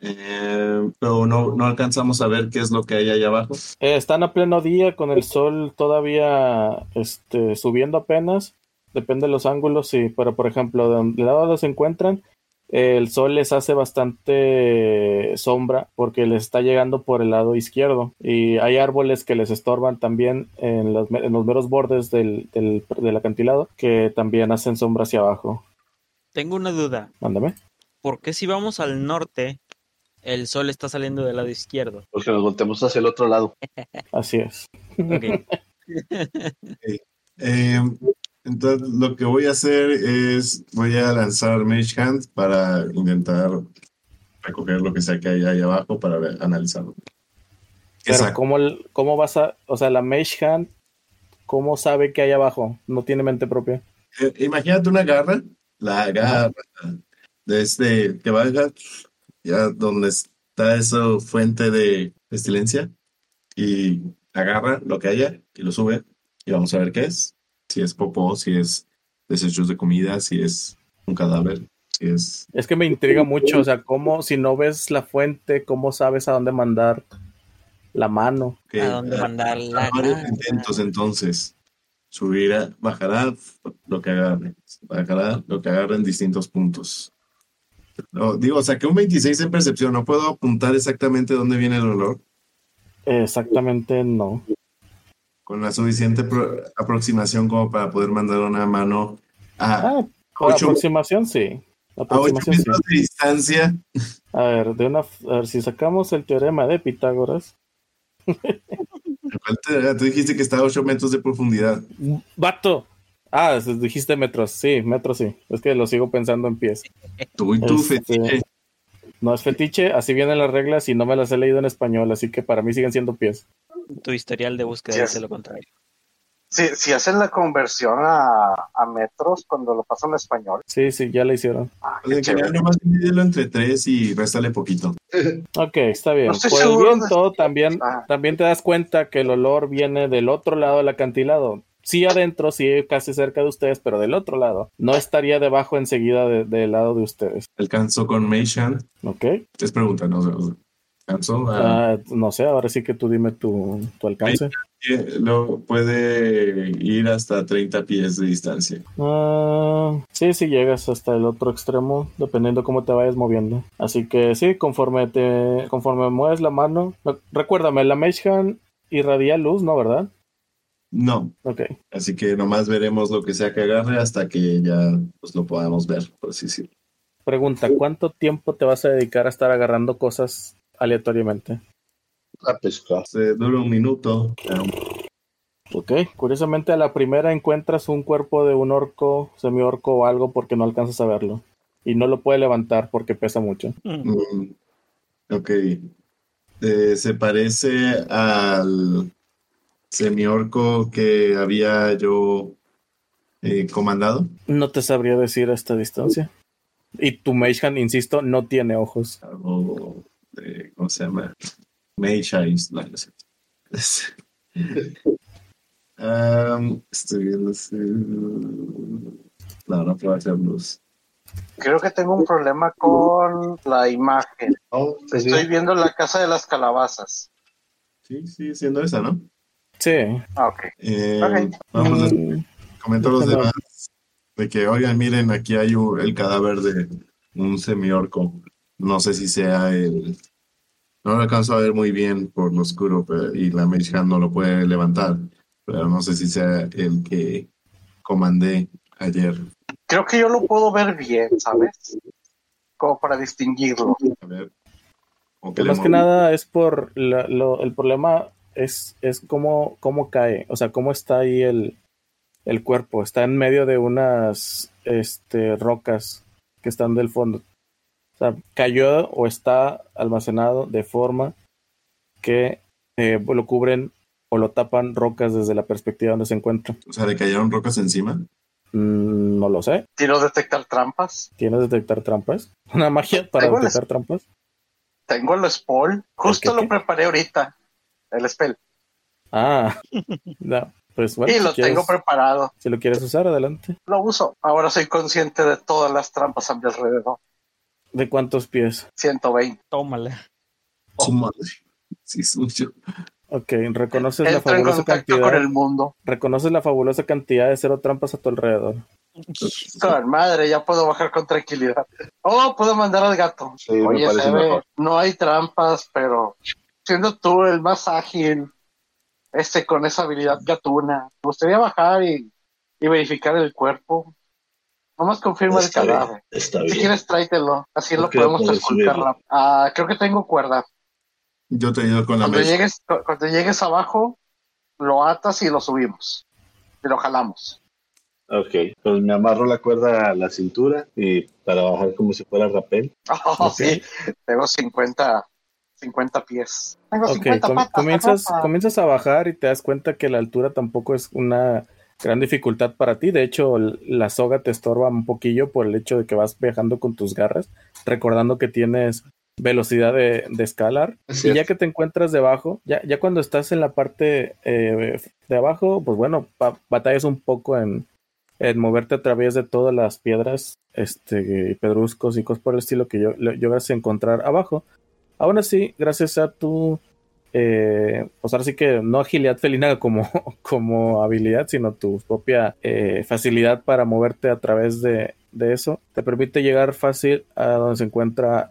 Eh, pero no, no alcanzamos a ver qué es lo que hay ahí abajo. Eh, están a pleno día con el sol todavía este, subiendo apenas. Depende de los ángulos, sí. Pero, por ejemplo, de donde lado donde se encuentran, eh, el sol les hace bastante sombra porque les está llegando por el lado izquierdo. Y hay árboles que les estorban también en los, en los meros bordes del, del, del acantilado que también hacen sombra hacia abajo. Tengo una duda. Mándame. ¿Por qué si vamos al norte, el sol está saliendo del lado izquierdo? Porque nos volteamos hacia el otro lado. Así es. Ok. Eh, entonces, lo que voy a hacer es, voy a lanzar Mage Hand para intentar recoger lo que sea que hay ahí abajo para ver- analizarlo. ¿Qué Pero? ¿cómo, cómo vas a, o sea, la Mage Hand, ¿cómo sabe que hay abajo? No tiene mente propia. Eh, imagínate una garra, la garra desde que baja ya donde está esa fuente de pestilencia y agarra lo que haya y lo sube y vamos a ver qué es. Si es popó, si es desechos de comida, si es un cadáver, si es... Es que me intriga mucho, o sea, cómo, si no ves la fuente, ¿cómo sabes a dónde mandar la mano? ¿A dónde mandar la garra? intentos entonces. Subirá, bajará lo que agarre. Bajará lo que agarre en distintos puntos. No, digo, saqué un 26 en percepción. No puedo apuntar exactamente dónde viene el olor. Exactamente no. Con la suficiente pro- aproximación como para poder mandar una mano a, Ah, ocho- aproximación sí. a 8 Aproximación sí. metros de distancia. A ver, de una, a ver, si sacamos el teorema de Pitágoras. ¿Cuál te- Tú dijiste que está a 8 metros de profundidad. ¡Vato! Ah, dijiste metros, sí, metros sí. Es que lo sigo pensando en pies. Tú y tú, Este, fetiche. No es fetiche, así vienen las reglas y no me las he leído en español, así que para mí siguen siendo pies. Tu historial de búsqueda Sí, dice lo contrario. Si, si hacen la conversión a, a metros cuando lo pasan a español, Sí, sí, ya la hicieron. ah, O sea, qué que chévere. nomás divídelo entre 3 y réstale poquito. Ok, está bien. No Por el de- viento también, Ah. también te das cuenta que el olor viene del otro lado del acantilado. Sí adentro, sí casi cerca de ustedes, pero del otro lado. No estaría debajo enseguida de- del lado de ustedes. Alcanzó con Mage Hand. ¿Ok? Es pregunta, no sé. Alcanzó a... Ah, no sé, ahora sí que tú dime tu, tu alcance. Eh, Lo puede ir hasta 30 pies de distancia. Ah, sí, sí llegas hasta el otro extremo, dependiendo cómo te vayas moviendo. Así que sí, conforme te, conforme mueves la mano, recuérdame, la Mage Hand irradia luz, ¿no? ¿Verdad? No, Ok. así que nomás veremos lo que sea que agarre hasta que ya pues, lo podamos ver, por así decirlo. Pregunta, ¿cuánto tiempo te vas a dedicar a estar agarrando cosas aleatoriamente? A pescar. Se dura un minuto. ya. Ok. Curiosamente, a la primera encuentras un cuerpo de un orco, semiorco o algo porque no alcanzas a verlo. Y no lo puede levantar porque pesa mucho. Mm, ok. Eh, se parece al semiorco que había yo eh, comandado. No te sabría decir a esta distancia. Y tu Mage Hand, insisto, no tiene ojos. Algo de, ¿cómo se llama? Eyes. No, no sé. Estoy viendo si- No, no puedo hacerlos. Creo que tengo un problema con la imagen. Oh, pues Estoy bien. viendo la casa de las calabazas. Sí, sí, siendo esa, ¿no? Sí. Ah, ok. Eh, Ok. Vamos a Mm, comentar los demás de que, oigan, miren, aquí hay un- el cadáver de un semiorco. No sé si sea el... No lo alcanzo a ver muy bien por lo oscuro pero- y la Mage no lo puede levantar, pero no sé si sea el que comandé ayer. Creo que yo lo puedo ver bien, ¿sabes? Como para distinguirlo. A ver. Más que nada es por la- lo- el problema es, es cómo, cómo cae, o sea, cómo está ahí el, el cuerpo. Está en medio de unas este, rocas que están del fondo. O sea, cayó o está almacenado de forma que eh, lo cubren o lo tapan rocas desde la perspectiva donde se encuentra. O sea, le cayeron rocas encima. Mm, no lo sé. Quiero detectar trampas. ¿Tienes detectar trampas? ¿Una magia para detectar trampas? Tengo el spell. Justo ¿El qué, lo qué? preparé ahorita. El spell. Ah, no, pues bueno, y si lo quieres- tengo preparado. si lo quieres usar, adelante. Lo uso. Ahora soy consciente de todas las trampas a mi alrededor. ¿De cuántos pies? 120. Tómala. Su madre. Sí, es mucho. Ok, reconoces la Entro en fabulosa contacto cantidad. con el mundo. Reconoces la fabulosa cantidad de cero trampas a tu alrededor. Con madre, ya puedo bajar con tranquilidad. Oh, puedo mandar al gato. Sí, me Oye, parece Sebe, mejor. no hay trampas, pero siendo tú el más ágil, este con esa habilidad gatuna, me gustaría bajar y, y verificar el cuerpo. Nomás confirma el Está bien, cadáver. está Si bien. quieres, tráetelo. Así lo podemos esculcar. Ah, creo que tengo cuerda. Yo te ayudo con la Cuando Mage. llegues, cu- cuando llegues abajo, lo atas y lo subimos. Y lo jalamos. Ok, pues me amarro la cuerda a la cintura y para bajar como si fuera rapel. Oh, sí, tengo 50, 50 pies. Tengo Ok, 50 com- patas. comienzas, comienzas a bajar y te das cuenta que la altura tampoco es una gran dificultad para ti. De hecho, la soga te estorba un poquillo por el hecho de que vas viajando con tus garras, recordando que tienes velocidad de, de escalar. Así Y ya que te encuentras debajo, ya, ya cuando estás en la parte eh, de abajo, pues bueno, ba- batallas un poco en, en moverte a través de todas las piedras, este, pedruscos y cosas por el estilo que yo, lo- logras encontrar abajo. Aún así, gracias a tu, eh, pues ahora sí que no agilidad felina como, como habilidad, sino tu propia eh, facilidad para moverte a través de, de eso, te permite llegar fácil a donde se encuentra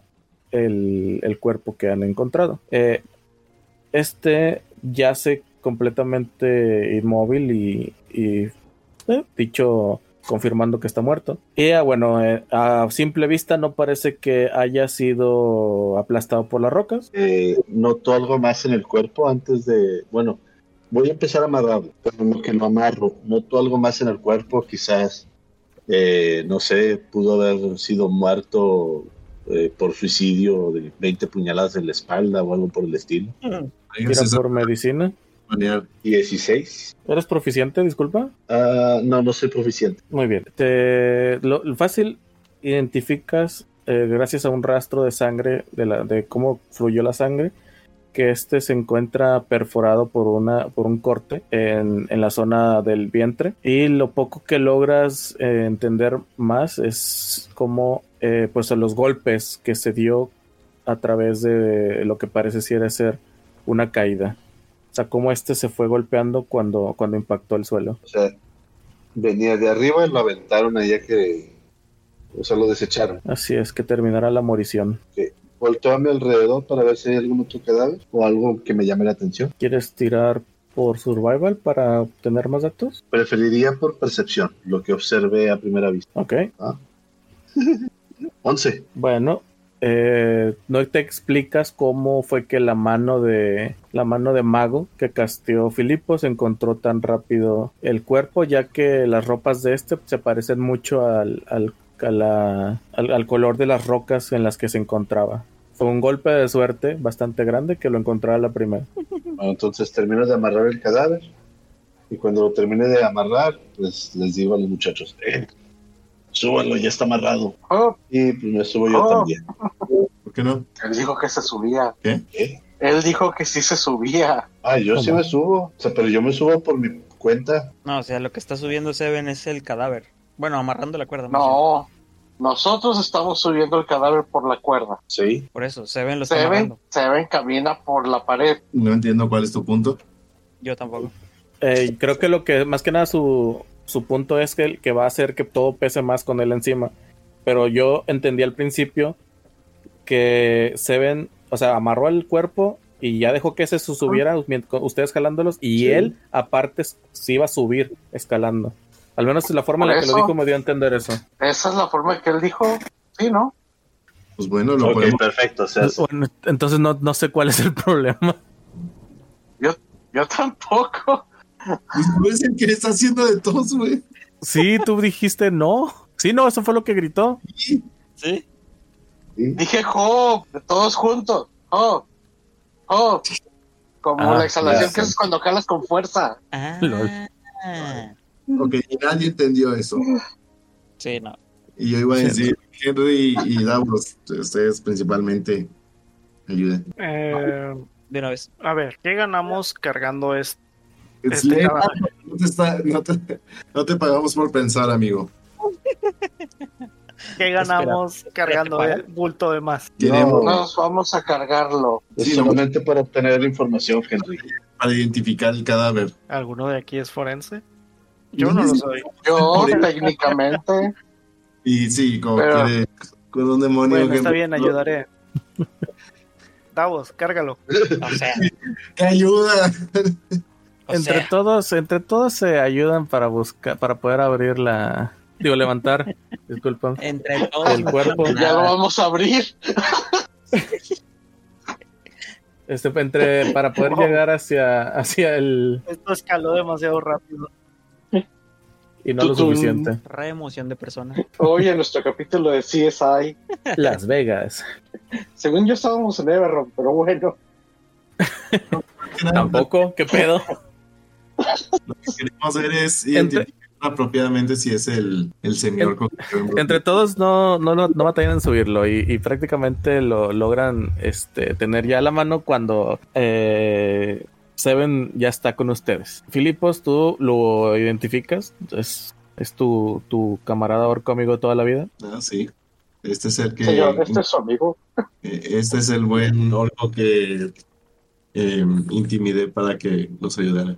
el, el cuerpo que han encontrado. Eh, este yace completamente inmóvil y, y, eh, dicho confirmando que está muerto. Y ah, bueno, eh, a simple vista no parece que haya sido aplastado por las rocas. Eh, noto algo más en el cuerpo antes de. Bueno, voy a empezar a amarrarlo, pero no que lo amarro. Noto algo más en el cuerpo, quizás. eh, no sé, pudo haber sido muerto eh, por suicidio de 20 puñaladas en la espalda o algo por el estilo. César, por medicina. 16. ¿Eres proficiente? Disculpa. Ah, no, no soy proficiente. Muy bien. Te, lo, lo fácil identificas, eh, gracias a un rastro de sangre, de, la, de cómo fluyó la sangre, que este se encuentra perforado por, una, por un corte en, en la zona del vientre. Y lo poco que logras eh, entender más es cómo eh, pues, los golpes que se dio a través de lo que parece ser una caída. Sea, cómo este se fue golpeando cuando, cuando impactó el suelo. O sea, venía de arriba y lo aventaron allá que. O sea, lo desecharon. Así es, que terminará la morición. Volteo a mi alrededor para ver si hay algún otro cadáver o algo que me llame la atención. ¿Quieres tirar por survival para obtener más datos? Preferiría por percepción, lo que observe a primera vista. Ok. 11. Bueno, eh, no te explicas cómo fue que la mano de la mano de mago que casteó Filipos encontró tan rápido el cuerpo, ya que las ropas de este se parecen mucho al, al, color de las rocas en las que se encontraba. Fue un golpe de suerte bastante grande que lo encontrara a la primera. Entonces termino de amarrar el cadáver. Y cuando lo termine de amarrar, pues les digo a los muchachos, eh, súbanlo, ya está amarrado. Oh, Y pues me subo yo Oh. también. ¿Por qué no? él dijo que se subía. ¿Qué? ¿Qué? Él dijo que sí se subía. Ah, yo sí me subo. O sea, pero yo me subo por mi cuenta. No, o sea, lo que está subiendo Seven es el cadáver. Bueno, amarrando la cuerda. No, nosotros estamos subiendo el cadáver por la cuerda. Sí. Por eso, Seven lo está Seven, amarrando. Seven camina por la pared. No entiendo cuál es tu punto. Yo tampoco. Eh, creo que lo que más que nada su, su punto es que, que va a hacer que todo pese más con él encima. Pero yo entendí al principio que Seven, o sea, amarró el cuerpo y ya dejó que ese se subiera, ustedes jalándolos, y Sí. él aparte se iba a subir escalando. Al menos la forma en la que lo dijo me dio a entender eso. Esa es la forma que él dijo. Sí, ¿no? Pues bueno, lo Ok, podemos. perfecto. O sea, Bueno, entonces no, no sé cuál es el problema. Yo, yo tampoco. Pues el que está haciendo de todos, güey. Sí, tú dijiste no. Sí, no, eso fue lo que gritó. Sí. ¿Sí? sí. Dije Job, todos juntos. Job, Job. Como Ah, la exhalación que es cuando jalas con fuerza. Ah. Ok, y nadie entendió eso. Sí, no. Y yo iba a Sí, decir, Henry y Davos, ustedes principalmente ayuden. Eh, De una vez. a ver, ¿qué ganamos cargando esto? Es Este no, te está- no te- no te pagamos por pensar, amigo. ¿Qué ganamos cargando el bulto de más? Queremos Nos vamos a cargarlo. Sí, solamente para obtener información, Henry. para identificar el cadáver. ¿Alguno de aquí es forense? Yo no lo soy. Yo, técnicamente, Y sí, como Pero- quiere, con un demonio. Bueno, que- está bien, ayudaré. Davos, cárgalo. O sea, ¡Que ayuda! O entre sea, todos, entre todos se ayudan para buscar, para poder abrir la, digo levantar, disculpa, entre todos. el cuerpo. ya lo vamos a abrir. Este, entre, para poder Wow. llegar hacia, hacia el Esto escaló demasiado rápido. y no lo suficiente. Re emoción de persona. Hoy en nuestro capítulo de CSI, Las Vegas. según yo estábamos en Everron, pero bueno, Tampoco, qué pedo. Lo que queremos ver es Entre- identificar apropiadamente si es el, el señor con Entre todos no, no, no, no batallan en subirlo y, y prácticamente lo logran este, tener ya a la mano cuando eh, Seven ya está con ustedes. Filipos, tú lo identificas, es, es tu, tu camarada orco amigo de toda la vida. Ah, sí. Este es el que. señor, este es su amigo. eh, Este es el buen orco que eh, intimidé para que los ayudara.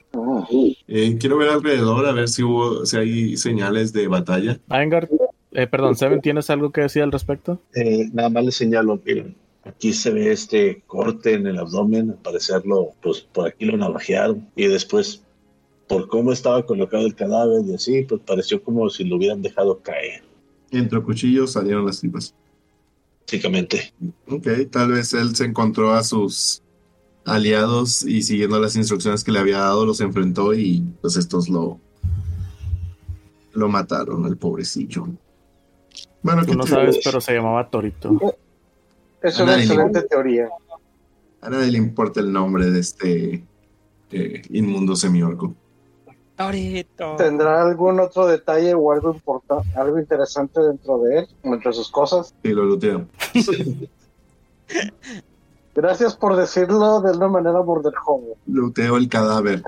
Eh, quiero ver alrededor a ver si hubo, si hay señales de batalla. Aengard, eh, perdón, Seven, ¿tienes algo que decir al respecto? Eh, nada más le señalo, miren, aquí se ve este corte en el abdomen, al parecerlo, pues por aquí lo navajearon y después, por cómo estaba colocado el cadáver y así, pues pareció como si lo hubieran dejado caer, Entre cuchillos salieron las tripas. básicamente. Ok, tal vez él se encontró a sus aliados y siguiendo las instrucciones que le había dado los enfrentó y pues estos lo lo mataron al pobrecillo. Bueno, Tú ¿qué no sabes, pero se llamaba Torito. Es A una excelente teoría. a nadie le importa el nombre de este eh, inmundo semiorco. Torito. ¿Tendrá algún otro detalle o algo importante, algo interesante dentro de él, entre sus cosas? Y lo luteo. Gracias por decirlo de una manera borderhome. Luteo el cadáver.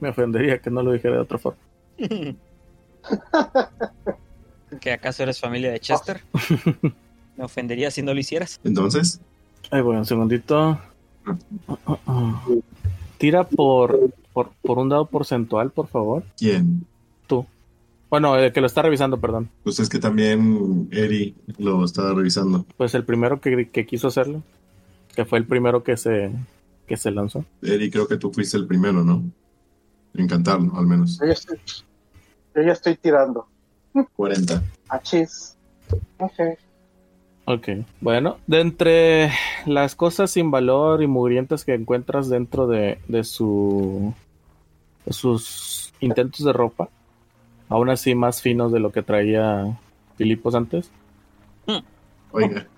Me ofendería que no lo dijera de otra forma. ¿Que acaso eres familia de Chester? Me ofendería si no lo hicieras. Entonces, Ahí voy, un segundito. Tira por, por, por un dado porcentual, por favor. ¿quién? Tú. Bueno, el que lo está revisando, perdón. Pues es que también Eri lo estaba revisando. Pues el primero que, que quiso hacerlo. Que fue el primero que se que se lanzó. Eri, creo que tú fuiste el primero, ¿no? En cantarlo, al menos. Yo ya estoy, yo ya estoy tirando. 40. Achis. Ok. Ok, bueno, de entre las cosas sin valor y mugrientas que encuentras dentro de, de su de sus intentos de ropa, aún así más finos de lo que traía Filipos antes, Oiga,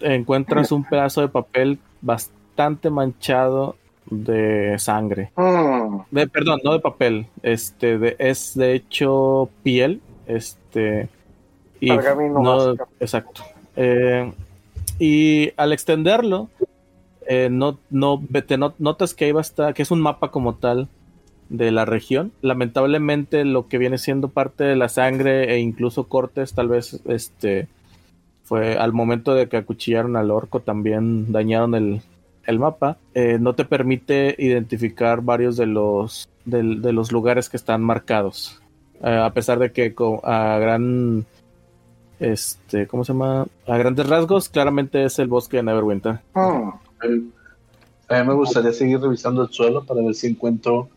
encuentras un pedazo de papel bastante manchado de sangre. Hmm. De, perdón, no de papel, este, de- es de hecho piel, este, y no, exacto. Eh, y al extenderlo, eh, no, no, te not- notas que ahí va a estar, que es un mapa como tal de la región. Lamentablemente, lo que viene siendo parte de la sangre e incluso cortes, tal vez, este, fue al momento de que acuchillaron al orco, también dañaron el, el mapa. Eh, no te permite identificar varios de los, del- de, los lugares que están marcados. Eh, a pesar de que a gran este, ¿cómo se llama? A grandes rasgos, claramente es el bosque de Neverwinter. Hmm. A mí me gustaría seguir revisando el suelo para ver si encuentro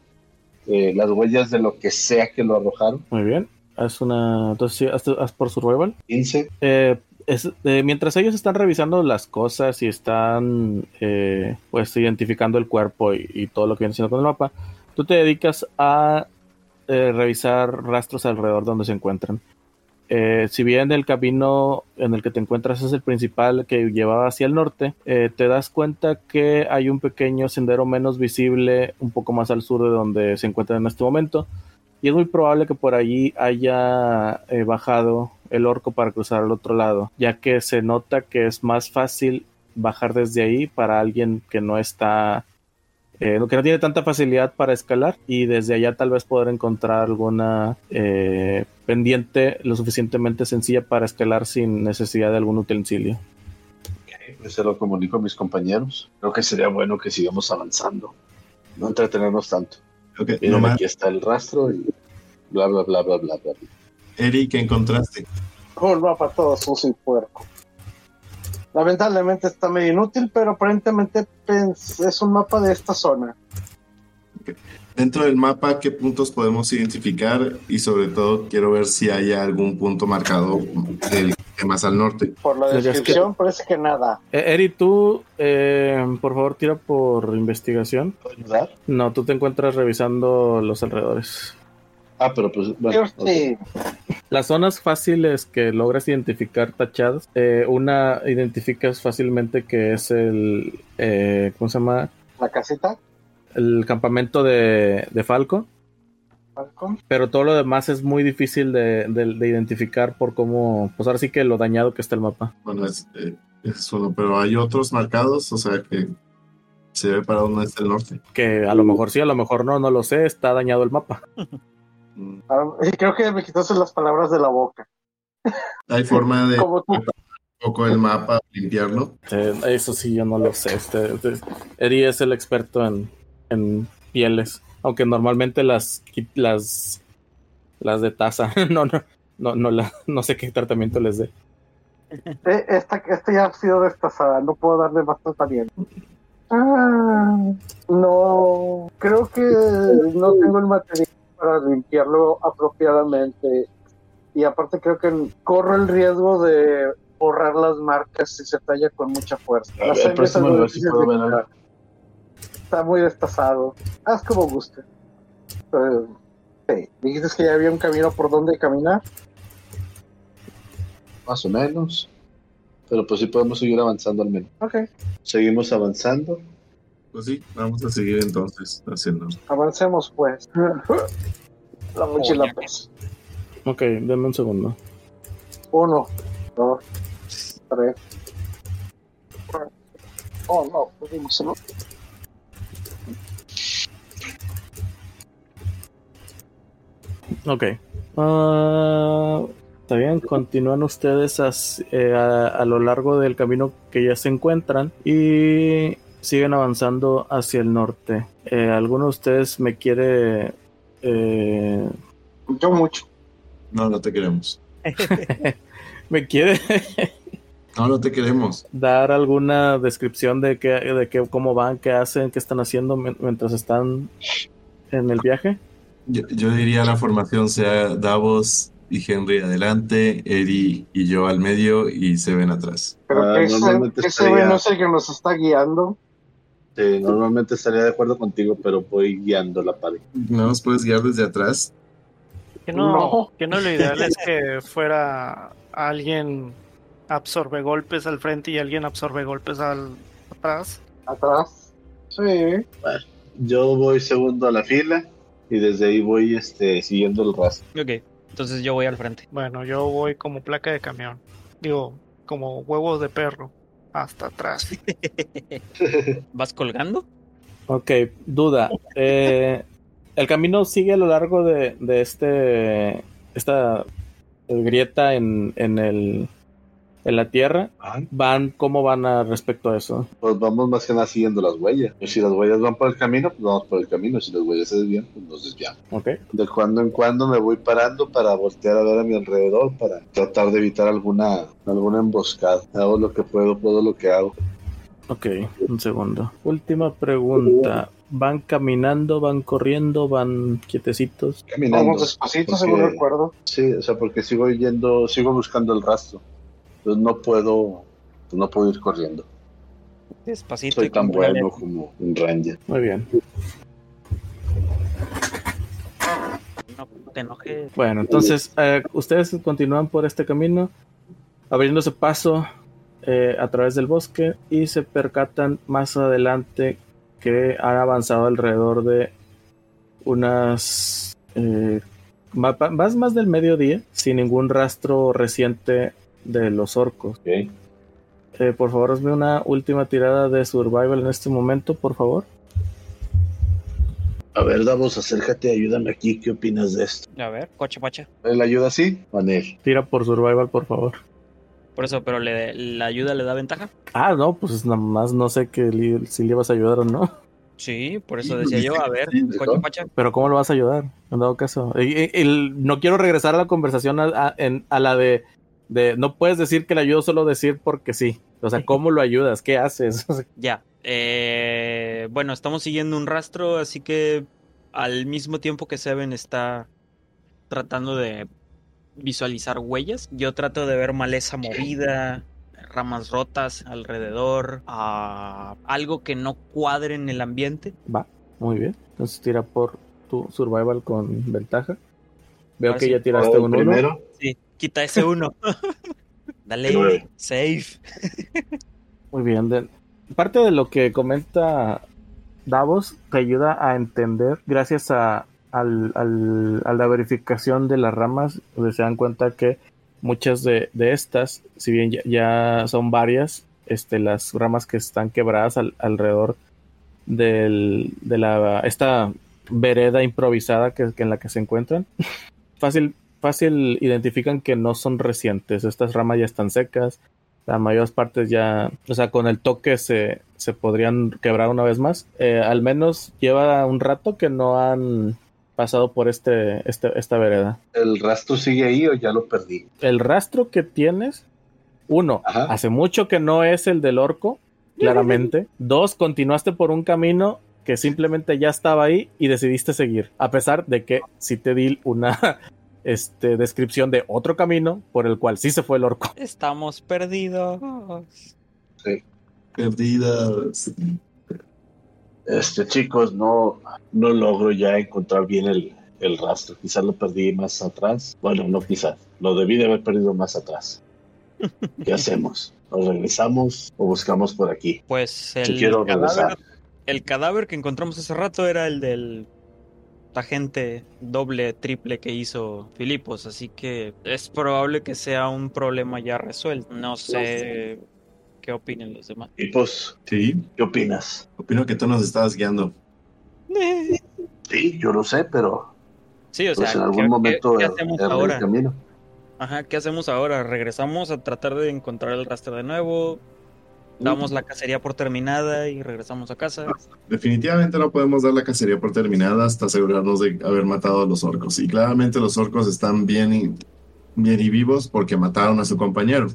eh, las huellas de lo que sea que lo arrojaron. Muy bien. Haz una. Entonces, sí, haz, haz por survival. 15. Eh, eh, mientras ellos están revisando las cosas y están eh, pues identificando el cuerpo y, todo lo que viene siendo con el mapa, tú te dedicas a eh, revisar rastros alrededor donde se encuentran. Eh, si bien el camino en el que te encuentras es el principal que llevaba hacia el norte, te das cuenta que hay un pequeño sendero menos visible un poco más al sur de donde se encuentran en este momento. Y es muy probable que por allí haya eh, bajado el orco para cruzar al otro lado, ya que se nota que es más fácil bajar desde ahí para alguien que no está, eh, que no tiene tanta facilidad para escalar y desde allá tal vez poder encontrar alguna eh, pendiente lo suficientemente sencilla para escalar sin necesidad de algún utensilio. Se lo comunico a mis compañeros. Creo que sería bueno que sigamos avanzando. No entretenernos tanto. Ok, Miren, nomás, aquí está el rastro y bla, bla, bla, bla, bla, bla. Eri, ¿qué encontraste? Un mapa todo sucio y puerco. Lamentablemente está medio inútil, pero aparentemente es un mapa de esta zona. Dentro del mapa, ¿qué puntos podemos identificar? Y sobre todo, quiero ver si hay algún punto marcado del que más al norte. Por la descripción parece que nada. Eh, Eri, tú, eh, por favor, tira por investigación. ¿Puedo ayudar? No, tú te encuentras revisando los alrededores. Ah, pero pues, bueno. Las zonas fáciles que logras identificar tachadas, eh, una identificas fácilmente que es el, eh, ¿cómo se llama? La casita. El campamento de, de Falco, Falcon. pero todo lo demás es muy difícil de, de- de identificar por cómo, pues ahora sí que lo dañado que está el mapa. Bueno, es, eh, es uno, pero hay otros marcados, o sea que se ve para dónde está el norte. Que a lo mejor sí, a lo mejor no, no lo sé, está dañado el mapa. Mm. Ah, creo que me quitaste las palabras de la boca. Hay forma de un poco el mapa, limpiarlo. Eh, eso sí, yo no lo sé. Este, este- Eri es el experto en, en pieles, aunque normalmente las las las de taza, no, no, no, no, la- no sé qué tratamiento les dé. Eh, Esta, esta ya ha sido destazada, no puedo darle más tratamiento. Ah, no, creo que no tengo el material para limpiarlo apropiadamente. Y aparte creo que corro el riesgo de borrar las marcas si se talla con mucha fuerza. Ver, algo a ver si puedo ver. Está muy destazado. Haz como guste. Sí, dijiste que ya había un camino por donde caminar. Más o menos. Pero pues sí podemos seguir avanzando al menos. Ok, Seguimos avanzando. Pues sí, vamos a seguir entonces haciendo. avancemos pues. La mochila pues. Ok, denme un segundo. Uno, dos, tres. cuatro. Oh no, pudimos ¿no? Ok. Ah, Está bien, continúan ustedes as- eh, a, a lo largo del camino que ya se encuentran y siguen avanzando hacia el norte. Eh, ¿Alguno de ustedes me quiere... eh, Yo mucho. No, no te queremos. me quiere... No, no te queremos. dar alguna descripción de qué, de qué, cómo van, qué hacen, qué están haciendo mien- mientras están en el viaje? Yo, yo diría la formación sea Davos y Henry adelante, Eri y yo al medio y se ven atrás. Pero Ah, que ese, normalmente ese estaría- güey no es el que nos está guiando. Sí, normalmente estaría de acuerdo contigo, pero voy guiando la pared. ¿No nos puedes guiar desde atrás? Que no, No. que no lo ideal es que fuera alguien absorbe golpes al frente y alguien absorbe golpes al atrás. Atrás. Sí. Yo voy segundo a la fila y desde ahí voy este, siguiendo el rastro. Ok, entonces yo voy al frente. Bueno, yo voy como placa de camión. Digo, como huevos de perro. Hasta atrás. ¿Vas colgando? Ok, duda. Eh, el camino sigue a lo largo de, de este esta grieta en, en el en la tierra. Van, ¿cómo van a respecto a eso? Pues vamos más que nada siguiendo las huellas. Pues si las huellas van por el camino, pues vamos por el camino. Si las huellas se desvían, pues nos desviamos. De cuando en cuando me voy parando para voltear a ver a mi alrededor, para tratar de evitar alguna, alguna emboscada. Hago lo que puedo, puedo lo que hago. Ok, un segundo. Última pregunta. ¿Van caminando, van corriendo, van quietecitos? Caminando. Vamos despacito, según recuerdo. Sí, o sea, porque sigo yendo, sigo buscando el rastro. Entonces no puedo, pues no puedo ir corriendo. Despacito Soy tan bueno como un ranger. Muy bien. No te enojes. Bueno, entonces eh, ustedes continúan por este camino, abriéndose paso eh, a través del bosque y se percatan más adelante que han avanzado alrededor de unas eh, más, más del mediodía sin ningún rastro reciente de los orcos. Eh, por favor, hazme una última tirada de survival en este momento, por favor. A ver, Davos, acércate, ayúdame aquí. ¿Qué opinas de esto? A ver, coche, pacha. ¿Él ayuda así? Manel. Tira por survival, por favor. Por eso, pero le, la ayuda le da ventaja. Ah, no, pues nada más no sé que li- si le ibas a ayudar o no. Sí, por eso decía yo, a ver, Sí, coche, pacha. Pero ¿cómo lo vas a ayudar? En dado caso. El- no quiero regresar a la conversación a, a- en- a la de, de... No puedes decir que le ayudo solo decir porque sí. O sea, ¿cómo lo ayudas? ¿Qué haces? Ya. Eh, bueno, estamos siguiendo un rastro, así que al mismo tiempo que Seven está tratando de visualizar huellas, yo trato de ver maleza movida, ramas rotas alrededor, ah, algo que no cuadre en el ambiente. Va, muy bien. Entonces tira por tu survival con ventaja. Veo Ahora que sí. ya tiraste El un uno. primero. Quita ese uno. Dale, save. Muy bien. de- parte de lo que comenta Davos te ayuda a entender, gracias a, al- al- a la verificación de las ramas, donde se dan cuenta que muchas de, de estas, si bien ya, ya son varias, este, las ramas que están quebradas al- alrededor del, de la, esta vereda improvisada que, que en la que se encuentran, fácil, fácil identifican que no son recientes. Estas ramas ya están secas, la mayor partes ya, o sea, con el toque se, se podrían quebrar una vez más. Eh, al menos lleva un rato que no han pasado por este, este, esta vereda. ¿El rastro sigue ahí o ya lo perdí? El rastro que tienes, uno, Ajá. hace mucho que no es el del orco, claramente. Dos, continuaste por un camino que simplemente ya estaba ahí y decidiste seguir, a pesar de que sí te di una este, descripción de otro camino por el cual sí se fue el orco. Estamos perdidos. Perdidas. Este, chicos, no, no logro ya encontrar bien el, el rastro. Quizás lo perdí más atrás. Bueno, no quizás. Lo debí de haber perdido más atrás. ¿Qué hacemos? ¿Nos regresamos o buscamos por aquí? Pues Yo el quiero cadáver, regresar. el cadáver que encontramos hace rato era el del agente doble, triple que hizo Filipos, así que es probable que sea un problema ya resuelto. No sé qué opinen los demás. Pues, Sí, ¿qué opinas? opino que tú nos estabas guiando. Sí, yo lo sé, pero Sí, o sea, pues en algún ¿qué- momento qué, qué er- hacemos el ahora? camino. Ajá, ¿qué hacemos ahora? ¿Regresamos a tratar de encontrar el rastro de nuevo? ¿Damos la cacería por terminada y regresamos a casa? Definitivamente no podemos dar la cacería por terminada hasta asegurarnos de haber matado a los orcos. Y claramente los orcos están bien y, bien y vivos porque mataron a su compañero.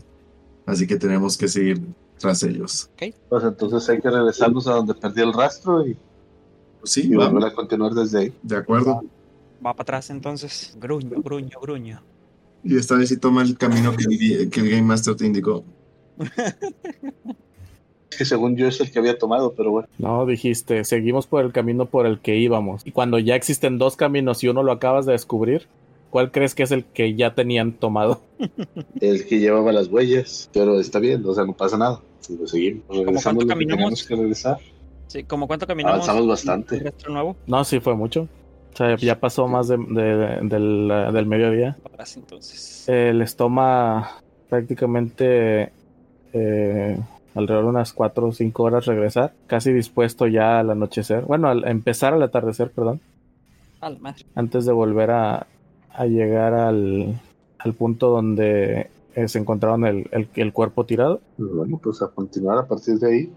Así que tenemos que seguir tras ellos. Pues entonces hay que regresarnos a donde perdí el rastro y, Pues sí, y volver vamos. a continuar desde ahí. De acuerdo. Va para atrás entonces. Gruño, gruño, gruño. Y esta vez sí toma el camino que, el- que el Game Master te indicó. Que según yo es el que había tomado, pero bueno. No, dijiste, seguimos por el camino por el que íbamos. Y cuando ya existen dos caminos y uno lo acabas de descubrir, ¿cuál crees que es el que ya tenían tomado? El que llevaba las huellas. Pero está bien, o sea, no pasa nada. Si lo seguimos, regresamos cuánto lo que caminamos? tenemos que regresar. Sí, ¿como cuánto caminamos? Avanzamos bastante. ¿Un rastro nuevo? No, sí fue mucho. O sea, ya pasó más de- de- del, del mediodía. Entonces. Eh, les toma prácticamente eh, alrededor de unas 4 o 5 horas regresar, casi dispuesto ya al anochecer. Bueno, al empezar al atardecer, perdón, A la madre. antes de volver a, a llegar al, al punto donde eh, se encontraron el, el, el cuerpo tirado. Pues bueno, pues a continuar a partir de ahí.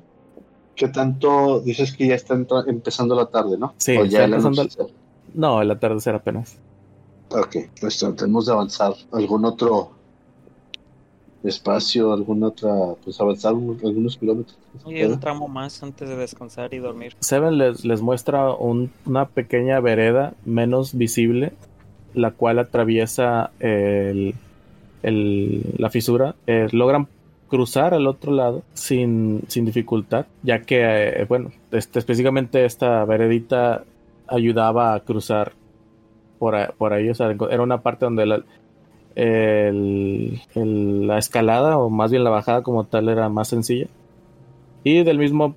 ¿Qué tanto dices que ya está empezando la tarde, no? Sí, o está ya el empezando-? No, el atardecer apenas. Ok, pues tratemos de avanzar. ¿Algún otro espacio, alguna otra, pues avanzar un- algunos kilómetros? Y un tramo más antes de descansar y dormir. Seven les, les muestra un- una pequeña vereda menos visible, la cual atraviesa el, el- la fisura. Eh, logran cruzar al otro lado sin, sin dificultad, ya que, eh, bueno, este, específicamente esta veredita ayudaba a cruzar por, por ahí. O sea, era una parte donde la, el- el- la escalada, o más bien la bajada como tal, era más sencilla. Y del mismo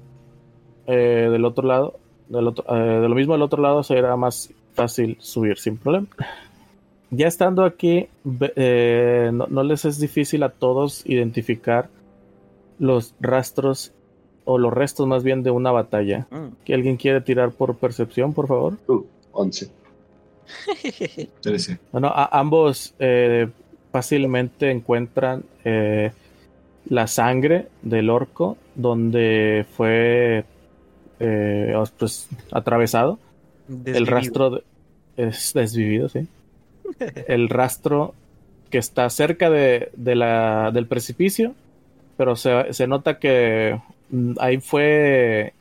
eh, del otro lado, del otro, eh, de lo mismo del otro lado será más fácil subir sin problema. Ya estando aquí, eh, no, no les es difícil a todos identificar los rastros o los restos más bien de una batalla. Mm. ¿Que alguien quiere tirar por percepción, por favor? Uh, 11. Trece. Bueno, a- ambos eh, fácilmente encuentran eh, la sangre del orco donde fue eh, pues, atravesado. El rastro de- es desvivido, sí. El rastro que está cerca de, de la, del precipicio, pero se, se nota que mm, ahí fue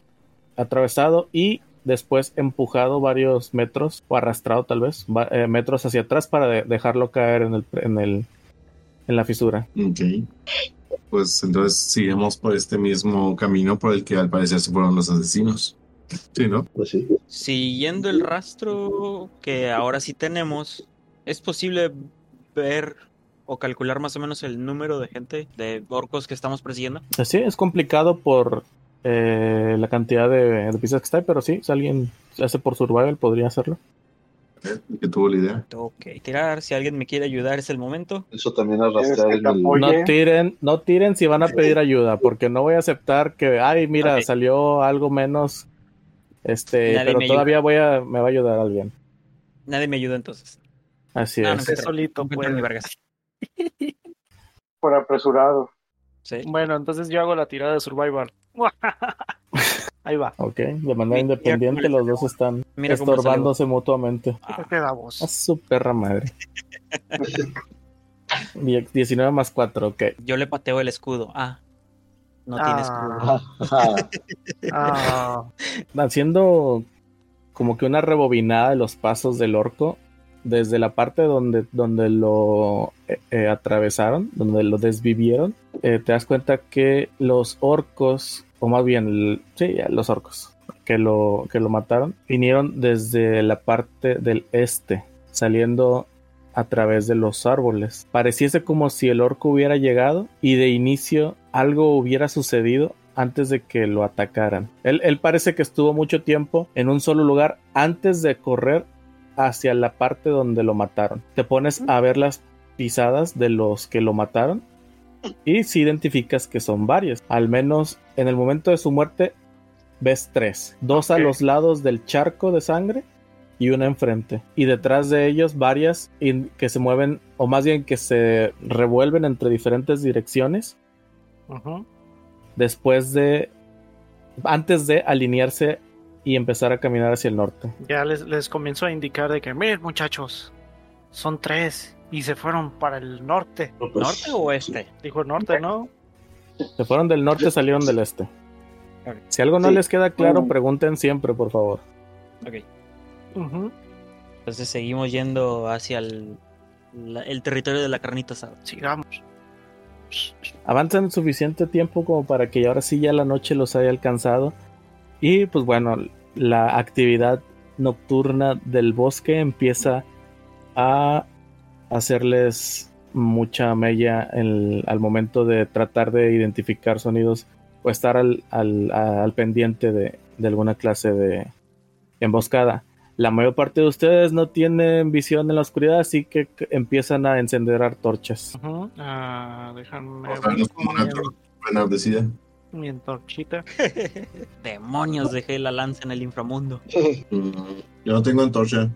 atravesado y después empujado varios metros o arrastrado tal vez va- eh, metros hacia atrás para de- dejarlo caer en el, en el en la fisura. Ok. Pues entonces seguimos por este mismo camino por el que al parecer se fueron los asesinos. Sí, ¿no? Pues sí. Siguiendo el rastro que ahora sí tenemos, ¿es posible ver o calcular más o menos el número de gente, de orcos que estamos persiguiendo? Sí, es complicado por eh, la cantidad de, de pistas que está, ahí, pero sí, si alguien hace por survival podría hacerlo. El que tuvo la idea. Ok, tirar, si alguien me quiere ayudar es el momento. Eso también ¿Quieres arrastrar el... No tiren, no tiren si van a pedir ayuda, porque no voy a aceptar que, ay, mira, salió algo menos, este, Nadie pero todavía voy a, me va a ayudar alguien. Nadie me ayuda entonces. Así No, no es. Solito no ni vergas. Por apresurado. Sí. Bueno, entonces yo hago la tirada de survival. Ahí va. Ok, de manera Mira independiente los dos están Mira cómo le estorbándose mutuamente. Ah, ¿Qué quedamos? A su perra madre. Die- 19 más 4, ok. yo le pateo el escudo. Ah, no tiene escudo. Ah, ah, haciendo como que una rebobinada de los pasos del orco desde la parte donde, donde lo eh, eh, atravesaron, donde lo desvivieron, eh, te das cuenta que los orcos, o más bien, el- sí, los orcos que lo, que lo mataron, vinieron desde la parte del este, saliendo a través de los árboles. Pareciese como si el orco hubiera llegado y de inicio algo hubiera sucedido antes de que lo atacaran. Él, él parece que estuvo mucho tiempo en un solo lugar antes de correr hacia la parte donde lo mataron. Te pones a ver las pisadas de los que lo mataron y si identificas que son varios. Al menos en el momento de su muerte ves tres. Dos a los lados del charco de sangre y una enfrente. Y detrás de ellos varias que se mueven, o más bien que se revuelven entre diferentes direcciones después de antes de alinearse y empezar a caminar hacia el norte. Ya les, les comienzo a indicar de que, miren muchachos, son tres y se fueron para el norte. Pues, ¿Norte o oeste? Dijo norte, ¿no? Se fueron del norte, salieron del este. Si algo no Sí. les queda claro, Mm. pregunten siempre, por favor. Ok. Entonces seguimos yendo hacia el, la- el territorio de la carnita asada. Sigamos. Avanzan suficiente tiempo como para que ahora sí ya la noche los haya alcanzado. Y pues bueno, la actividad nocturna del bosque empieza a hacerles mucha mella en- al momento de tratar de identificar sonidos o estar al, al- al pendiente de, de alguna clase de emboscada. La mayor parte de ustedes no tienen visión en la oscuridad, así que empiezan a encender antorchas. Déjame enardecida. Mi antorchita. Demonios, dejé la lanza en el inframundo. Yo no tengo antorcha.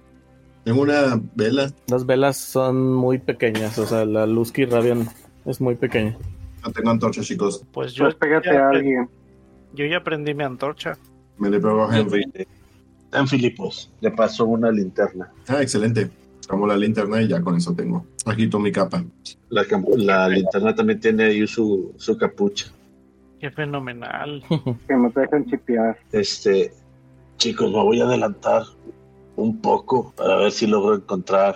Tengo una vela. Las velas son muy pequeñas, o sea, la luz que irradian es muy pequeña. No tengo antorcha, chicos. Pues yo, Pues pégate ya, a alguien. yo ya prendí mi antorcha. Me le pego a Henry. En Filipos, le pasó una linterna. Ah, excelente. Como la linterna y ya con eso tengo. Agito mi capa. La linterna también tiene ahí su, su capucha. Qué fenomenal. Que me dejen chipear. Este, chicos, me voy a adelantar un poco para ver si logro encontrar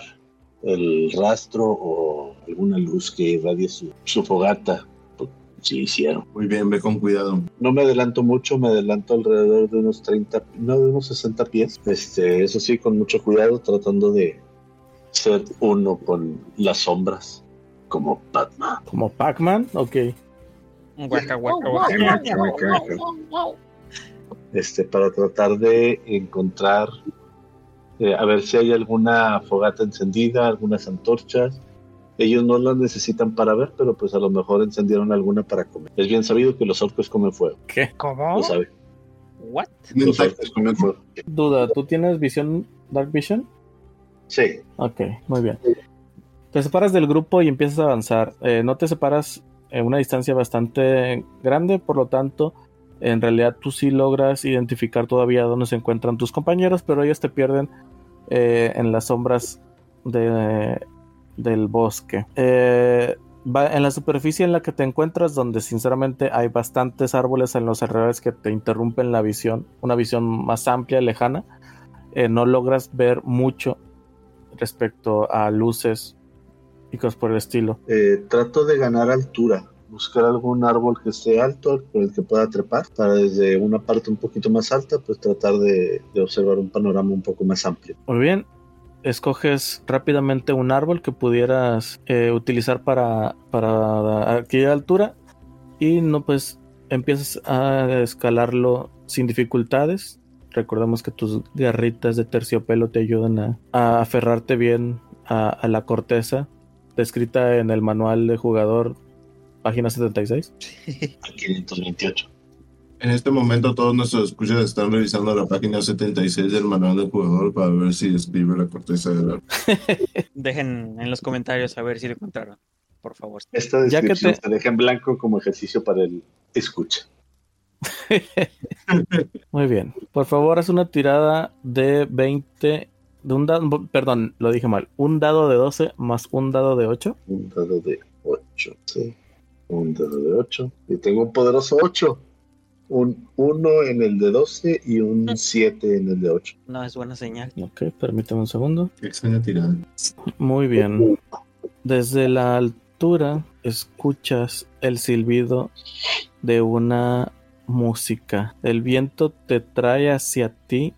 el rastro o alguna luz que irradie su, su fogata. Sí, hicieron. Muy bien, ve con cuidado. No me adelanto mucho, me adelanto alrededor de unos 30, no, de unos 60 pies. Este, eso sí, con mucho cuidado, tratando de ser uno con las sombras, como Batman. Como Pac-Man, ok. Guaca, guaca, guaca. este, para tratar de encontrar, eh, a ver si hay alguna fogata encendida, algunas antorchas. Ellos no las necesitan para ver, pero pues a lo mejor encendieron alguna para comer. Es bien sabido que los orcos comen fuego, ¿Qué? ¿Cómo? lo sabe. What? Los orcos comen fuego. Duda, ¿tú tienes visión Dark Vision? Sí, Ok, muy bien. Te separas del grupo y empiezas a avanzar. Eh, no te separas una distancia bastante grande, por lo tanto, en realidad tú sí logras identificar todavía dónde se encuentran tus compañeros, pero ellos te pierden eh, en las sombras de- del bosque. Eh, va- en la superficie en la que te encuentras, donde sinceramente hay bastantes árboles en los alrededores que te interrumpen la visión, una visión más amplia, lejana, eh, no logras ver mucho respecto a luces y cosas por el estilo. eh, trato de ganar altura, buscar algún árbol que esté alto, por el que pueda trepar, para desde una parte un poquito más alta, pues tratar de, de observar un panorama un poco más amplio. Muy bien, escoges rápidamente un árbol que pudieras eh, utilizar para, para adquirir altura y no pues empiezas a escalarlo sin dificultades. Recordemos que tus garritas de terciopelo te ayudan a, a aferrarte bien a, a la corteza descrita en el manual de jugador, página 76. Al 528. En este momento todos nuestros escuchas están revisando la página 76 del manual del jugador para ver si describe la corteza del árbol. Dejen en los comentarios a ver si lo encontraron. Por favor. Esta Ya que descripción te- se deja en blanco como ejercicio para el escucha. Muy bien. Por favor, haz una tirada de 20. De un dado, perdón, lo dije mal. Un dado de 12 más un dado de 8. Un dado de 8. Sí. Un dado de 8. Y tengo un poderoso 8. Un 1 en el de 12 y un 7 en el de 8. No es buena señal. Ok, permíteme un segundo. Extraña tirada. Muy bien. Desde la altura escuchas el silbido de una música. El viento te trae hacia ti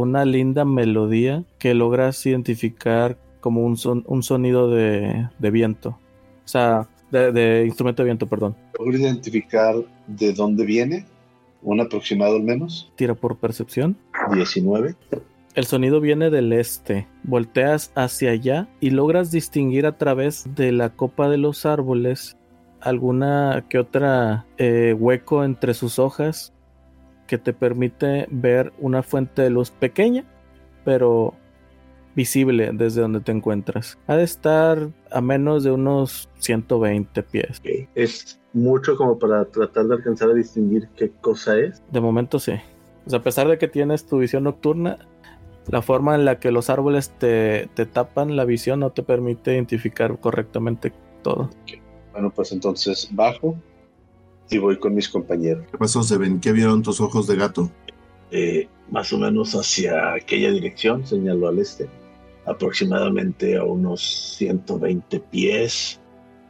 una linda melodía que logras identificar como un, son- un sonido de, de viento. O sea, de, de instrumento de viento, perdón. ¿Logro identificar de dónde viene? Un aproximado al menos. Tira por percepción. 19. El sonido viene del este. Volteas hacia allá y logras distinguir a través de la copa de los árboles alguna que otra eh, hueco entre sus hojas que te permite ver una fuente de luz pequeña, pero visible desde donde te encuentras. Ha de estar a menos de unos 120 pies. Es mucho como para tratar de alcanzar a distinguir qué cosa es. De momento sí. O sea, a pesar de que tienes tu visión nocturna, la forma en la que los árboles te, te tapan la visión no te permite identificar correctamente todo. Bueno, pues entonces bajo, y voy con mis compañeros. ¿Qué pasó, Seven? ¿Qué vieron tus ojos de gato? Eh, más o menos hacia aquella dirección, señaló al este, aproximadamente a unos 120 pies,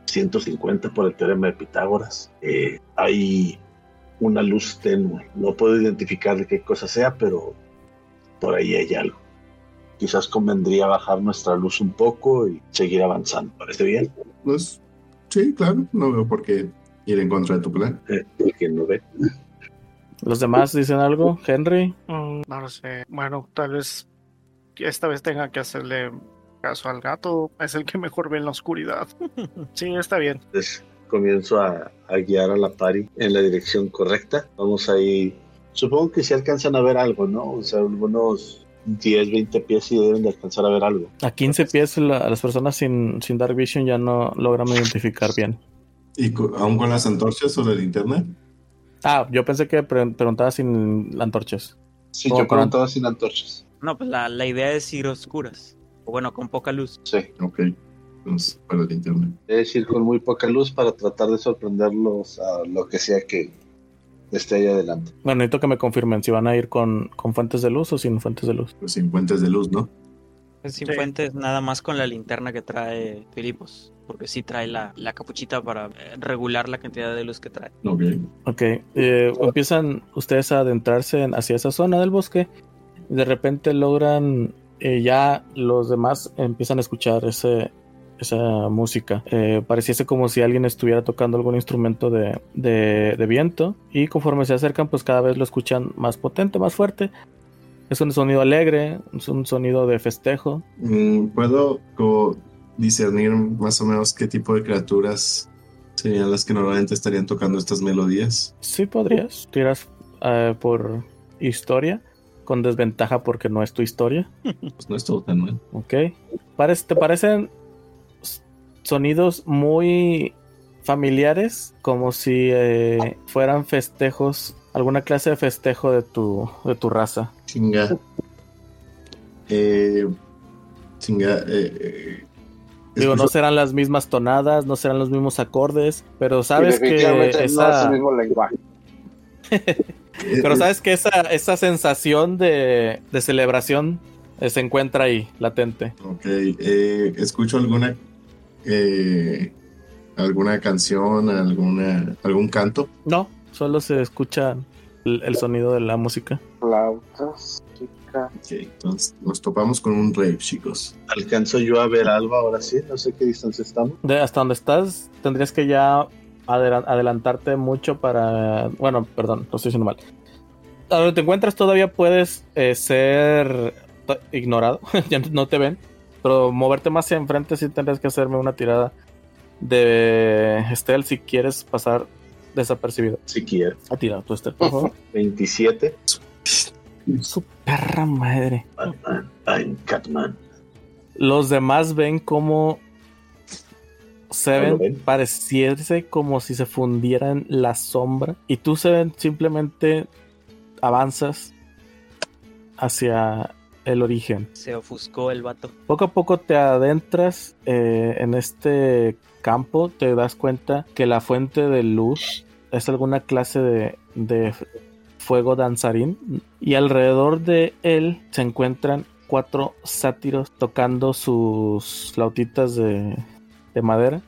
150 por el teorema de Pitágoras. Eh, hay una luz tenue, no puedo identificar de qué cosa sea, pero por ahí hay algo. Quizás convendría bajar nuestra luz un poco y seguir avanzando. ¿Parece bien? Pues sí, claro, no veo por qué ir en contra de tu plan. ¿Quién no ve? ¿Los demás dicen algo? ¿Henry? Mm, no lo sé. Bueno, tal vez esta vez tenga que hacerle caso al gato. Es el que mejor ve en la oscuridad. sí, está bien. Entonces comienzo a, a guiar a la pari en la dirección correcta. Vamos ahí. Supongo que si alcanzan a ver algo, ¿no? O sea, algunos 10, 20 pies y deben de alcanzar a ver algo. A 15 pies la- las personas sin, sin Dark Vision ya no logran identificar bien. ¿Y cu- aún con las antorchas o la linterna? Ah, yo pensé que pre- preguntaba sin antorchas. Sí, yo con- preguntaba sin antorchas. No, pues la, la idea es ir oscuras. O bueno, con poca luz. Sí. Ok, entonces para la linterna. Es ir con muy poca luz para tratar de sorprenderlos a lo que sea que esté ahí adelante. Bueno, necesito que me confirmen si van a ir con, con fuentes de luz o sin fuentes de luz. Pues sin puentes de luz, ¿no? Sin Sí. fuentes, nada más con la linterna que trae Filipos. Porque sí trae la, la capuchita para eh, regular la cantidad de luz que trae. Ok. Ok, eh, empiezan ustedes a adentrarse en- hacia esa zona del bosque y de repente logran, eh, ya los demás empiezan a escuchar ese, esa música. Eh, pareciese como si alguien estuviera tocando algún instrumento de, de- de viento y conforme se acercan pues cada vez lo escuchan más potente, más fuerte. Es un sonido alegre, es un sonido de festejo. Mm, ¿Puedo discernir más o menos qué tipo de criaturas serían las que normalmente estarían tocando estas melodías? Sí podrías, tiras eh, por historia, con desventaja porque no es tu historia. Pues no es todo tan mal. Ok. ¿Te parecen sonidos muy familiares? Como si eh, fueran festejos, alguna clase de festejo de tu, de tu raza. Chinga. Eh, chinga. Eh, eh, Digo, no serán las mismas tonadas, no serán los mismos acordes, pero sabes que definitivamente no es esa... el mismo lenguaje. eh, Pero eh, sabes que esa, esa sensación de, de celebración eh, se encuentra ahí, latente. Ok, eh, escucho alguna eh, alguna canción, alguna algún canto. No, solo se escucha el, el sonido de la música. Flautas, Ok, entonces nos topamos con un rave, chicos. ¿Alcanzo yo a ver algo ahora sí? No sé qué distancia estamos. De hasta donde estás, tendrías que ya adela- adelantarte mucho para. Bueno, perdón, lo estoy diciendo mal. A donde te encuentras todavía puedes eh, ser to- ignorado, ya no te ven, pero moverte más hacia enfrente sí tendrías que hacerme una tirada de stealth si quieres pasar desapercibido. Si quiero. A tirar tu stealth, por favor. 27. Su perra madre. Batman. I'm Catman. Los demás ven como se ¿Ah, ven, pareciese como si se fundiera en la sombra y tú se ven simplemente avanzas hacia el origen. Se ofuscó el vato. Poco a poco te adentras eh, en este campo, te das cuenta que la fuente de luz es alguna clase de, de fuego danzarín y alrededor de él se encuentran cuatro sátiros tocando sus flautitas de, de madera,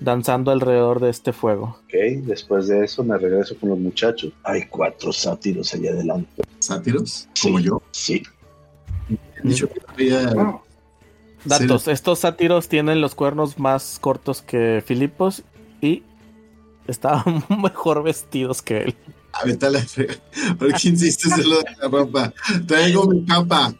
danzando alrededor de este fuego. Ok, después de eso me regreso con los muchachos. Hay cuatro sátiros allá adelante. ¿Sátiros? Sí. Como yo. Sí. Dicho que había- Datos, estos sátiros tienen los cuernos más cortos que Filipos y estaban mejor vestidos que él. A la fre- ¿Por qué insistes en lo de la ropa? Traigo mi capa.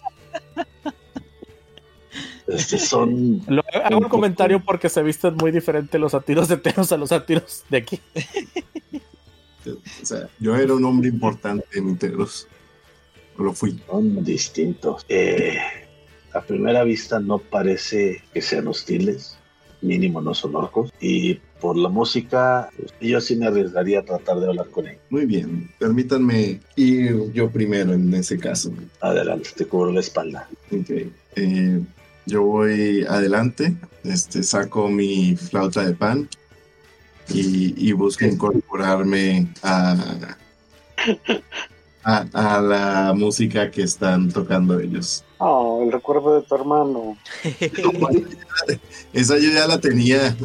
Estos son. Lo- hago un comentario porque se visten muy diferente los sátiros de Teros a los sátiros de aquí. O sea, yo era un hombre importante en Interos. O lo fui. Son distintos. Eh, a primera vista no parece que sean hostiles. Mínimo no son orcos. Y por la música, pues, yo sí me arriesgaría a tratar de hablar con ellos. Muy bien. Permítanme ir yo primero en ese caso. Adelante, te cubro la espalda. Ok. Eh, yo voy adelante. Este, saco mi flauta de pan. y, y busco incorporarme a, a, a la música que están tocando ellos. Oh, el recuerdo de tu hermano. Esa yo ya la tenía.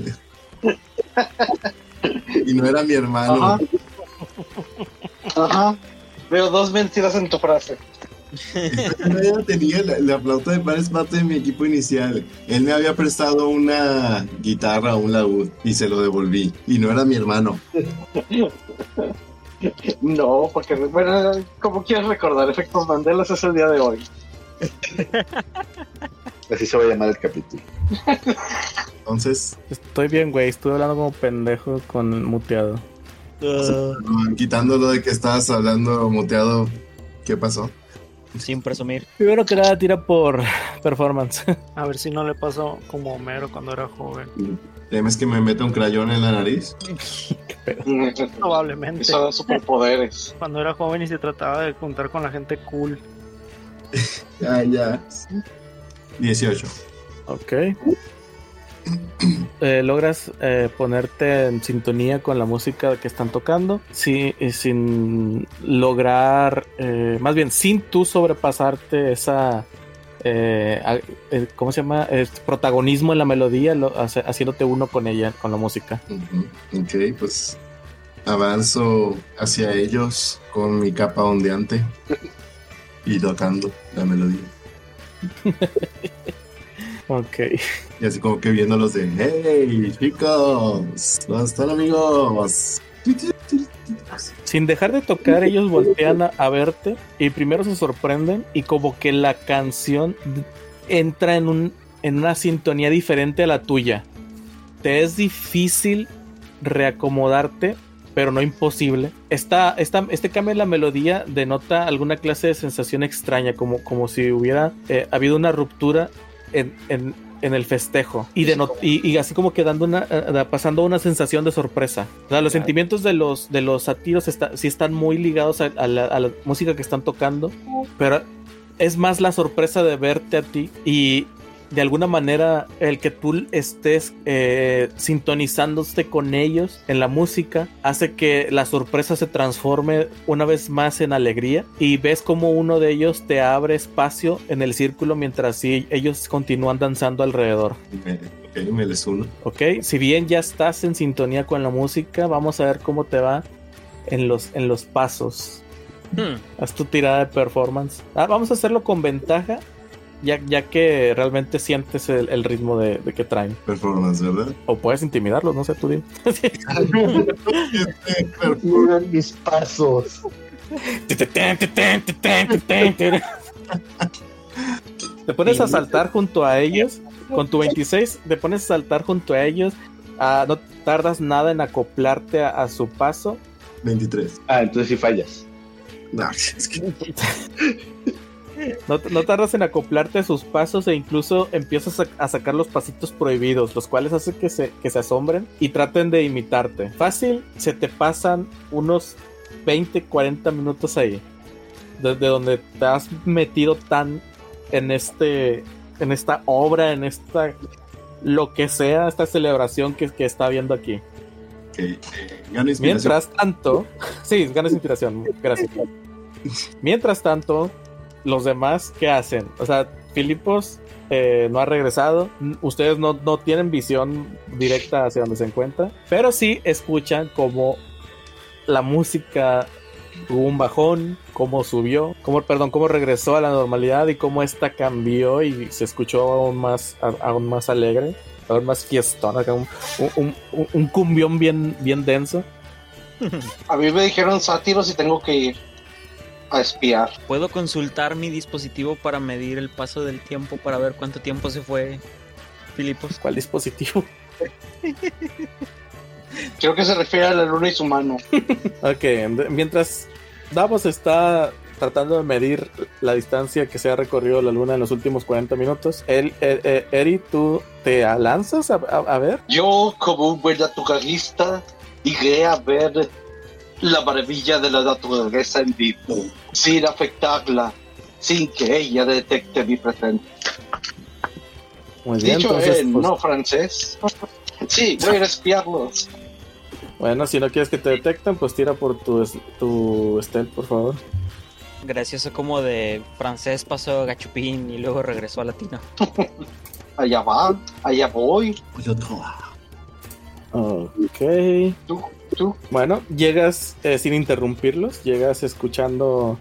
Y no era mi hermano. Ajá. Ajá. Veo dos mentiras en tu frase. La tenía, la, la flauta de es parte de mi equipo inicial. Él me había prestado una guitarra, un laúd, y se lo devolví. Y no era mi hermano. No, porque, bueno, como quieres recordar, efectos Mandela es el día de hoy. Así se va a llamar el capítulo. Entonces, Estoy bien, güey. Estuve hablando como pendejo con muteado. quitando lo de que estabas hablando muteado, ¿qué pasó? Sin presumir. Primero que nada, tira por performance. A ver si no le pasó como Homero cuando era joven. ¿Temes que me meta un crayón en la nariz? Probablemente. Eso da superpoderes. Cuando era joven y se trataba de juntar con la gente cool. Ya, ya. 18. Ok. Eh, logras eh, ponerte en sintonía con la música que están tocando sí, y sin lograr, eh, más bien sin tú sobrepasarte esa, ¿cómo se llama? Protagonismo en la melodía, lo- hace- haciéndote uno con ella, con la música. Ok, pues avanzo hacia ellos con mi capa ondeante y tocando la melodía. Ok. Y así como que viéndolos de, hey chicos, ¿dónde están amigos? Sin dejar de tocar, ellos voltean a, a verte y primero se sorprenden y como que la canción entra en, un, en una sintonía diferente a la tuya. Te es difícil reacomodarte, pero no imposible. Esta, esta, este cambio en la melodía denota alguna clase de sensación extraña, como, como si hubiera eh, habido una ruptura en, en- en el festejo y, deno- y, y así como quedando una, eh, pasando una sensación de sorpresa. O sea, los Claro. sentimientos de los, de los satiros está, sí están muy ligados a, a la, a la música que están tocando, pero es más la sorpresa de verte a ti y de alguna manera el que tú estés eh, sintonizándote con ellos en la música hace que la sorpresa se transforme una vez más en alegría y ves como uno de ellos te abre espacio en el círculo mientras sí, ellos continúan danzando alrededor. Ok, me les uno. Ok, si bien ya estás en sintonía con la música, vamos a ver cómo te va en los, en los pasos. Hmm. Haz tu tirada de performance. Ah, vamos a hacerlo con ventaja, ya, ya que realmente sientes el, el ritmo de, de que traen. Performance, ¿verdad? O puedes intimidarlos, no sé, tú dime. Miren mis pasos. Te pones a saltar junto a ellos. Con tu 26, te pones a saltar junto a ellos. Ah, no tardas nada en acoplarte a, a su paso. 23. Ah, entonces sí fallas. No, es que No, no tardas en acoplarte a sus pasos e incluso empiezas a, a sacar los pasitos prohibidos, los cuales hacen que se, que se asombren y traten de imitarte. Fácil, se te pasan unos 20, 40 minutos ahí. Desde donde te has metido tan en este en esta obra, en esta lo que sea, esta celebración que, que está viendo aquí. eh. Mientras tanto, sí, ganas inspiración, gracias. Mientras tanto, los demás, ¿qué hacen? O sea, Filipos eh, no ha regresado. Ustedes no, no tienen visión directa hacia donde se encuentra, pero sí escuchan como la música tuvo un bajón, cómo subió, cómo, perdón, cómo regresó a la normalidad y cómo esta cambió y se escuchó aún más, aún más alegre, aún más un, un, un- un cumbión bien, bien denso. A mí me dijeron sátiros y tengo que ir a espiar. ¿Puedo consultar mi dispositivo para medir el paso del tiempo para ver cuánto tiempo se fue Filipos? ¿Cuál dispositivo? Creo que se refiere a la luna y su mano. Ok, ent- mientras Davos está tratando de medir la distancia que se ha recorrido la luna en los últimos 40 minutos, el, el- el- Eri, ¿tú te lanzas a, a- a ver? Yo, como un buen naturalista, iré a ver la maravilla de la naturaleza en vivo, sin afectarla, sin que ella detecte mi presencia. Muy bien, Dicho entonces, en pues, no francés. Sí, voy a ir a espiarlos. Bueno, si no quieres que te detecten, pues tira por tu, tu stealth, por favor. Gracioso como de francés pasó a gachupín y luego regresó a latino. Allá va, allá voy. Ok. Tú, tú. Bueno, llegas eh, sin interrumpirlos, llegas escuchando,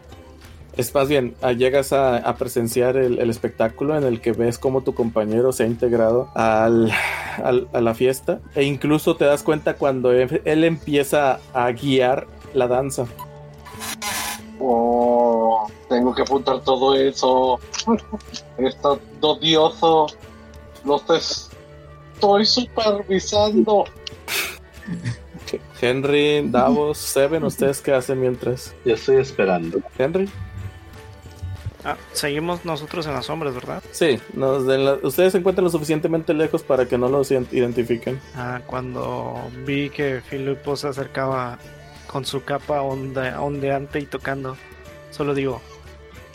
es más bien, ah, llegas a, a presenciar el, el espectáculo en el que ves cómo tu compañero se ha integrado al, al- a la fiesta e incluso te das cuenta cuando él, él empieza a guiar la danza. Oh, tengo que apuntar todo eso. Está odioso. Los estoy supervisando. Henry, Davos, Seven, ¿ustedes qué hacen mientras? Yo estoy esperando. Henry. Ah, seguimos nosotros en las sombras, ¿verdad? Sí, nos la- ustedes se encuentran lo suficientemente lejos para que no los ident- identifiquen. Ah, cuando vi que Filipo se acercaba con su capa onde- ondeante y tocando, solo digo,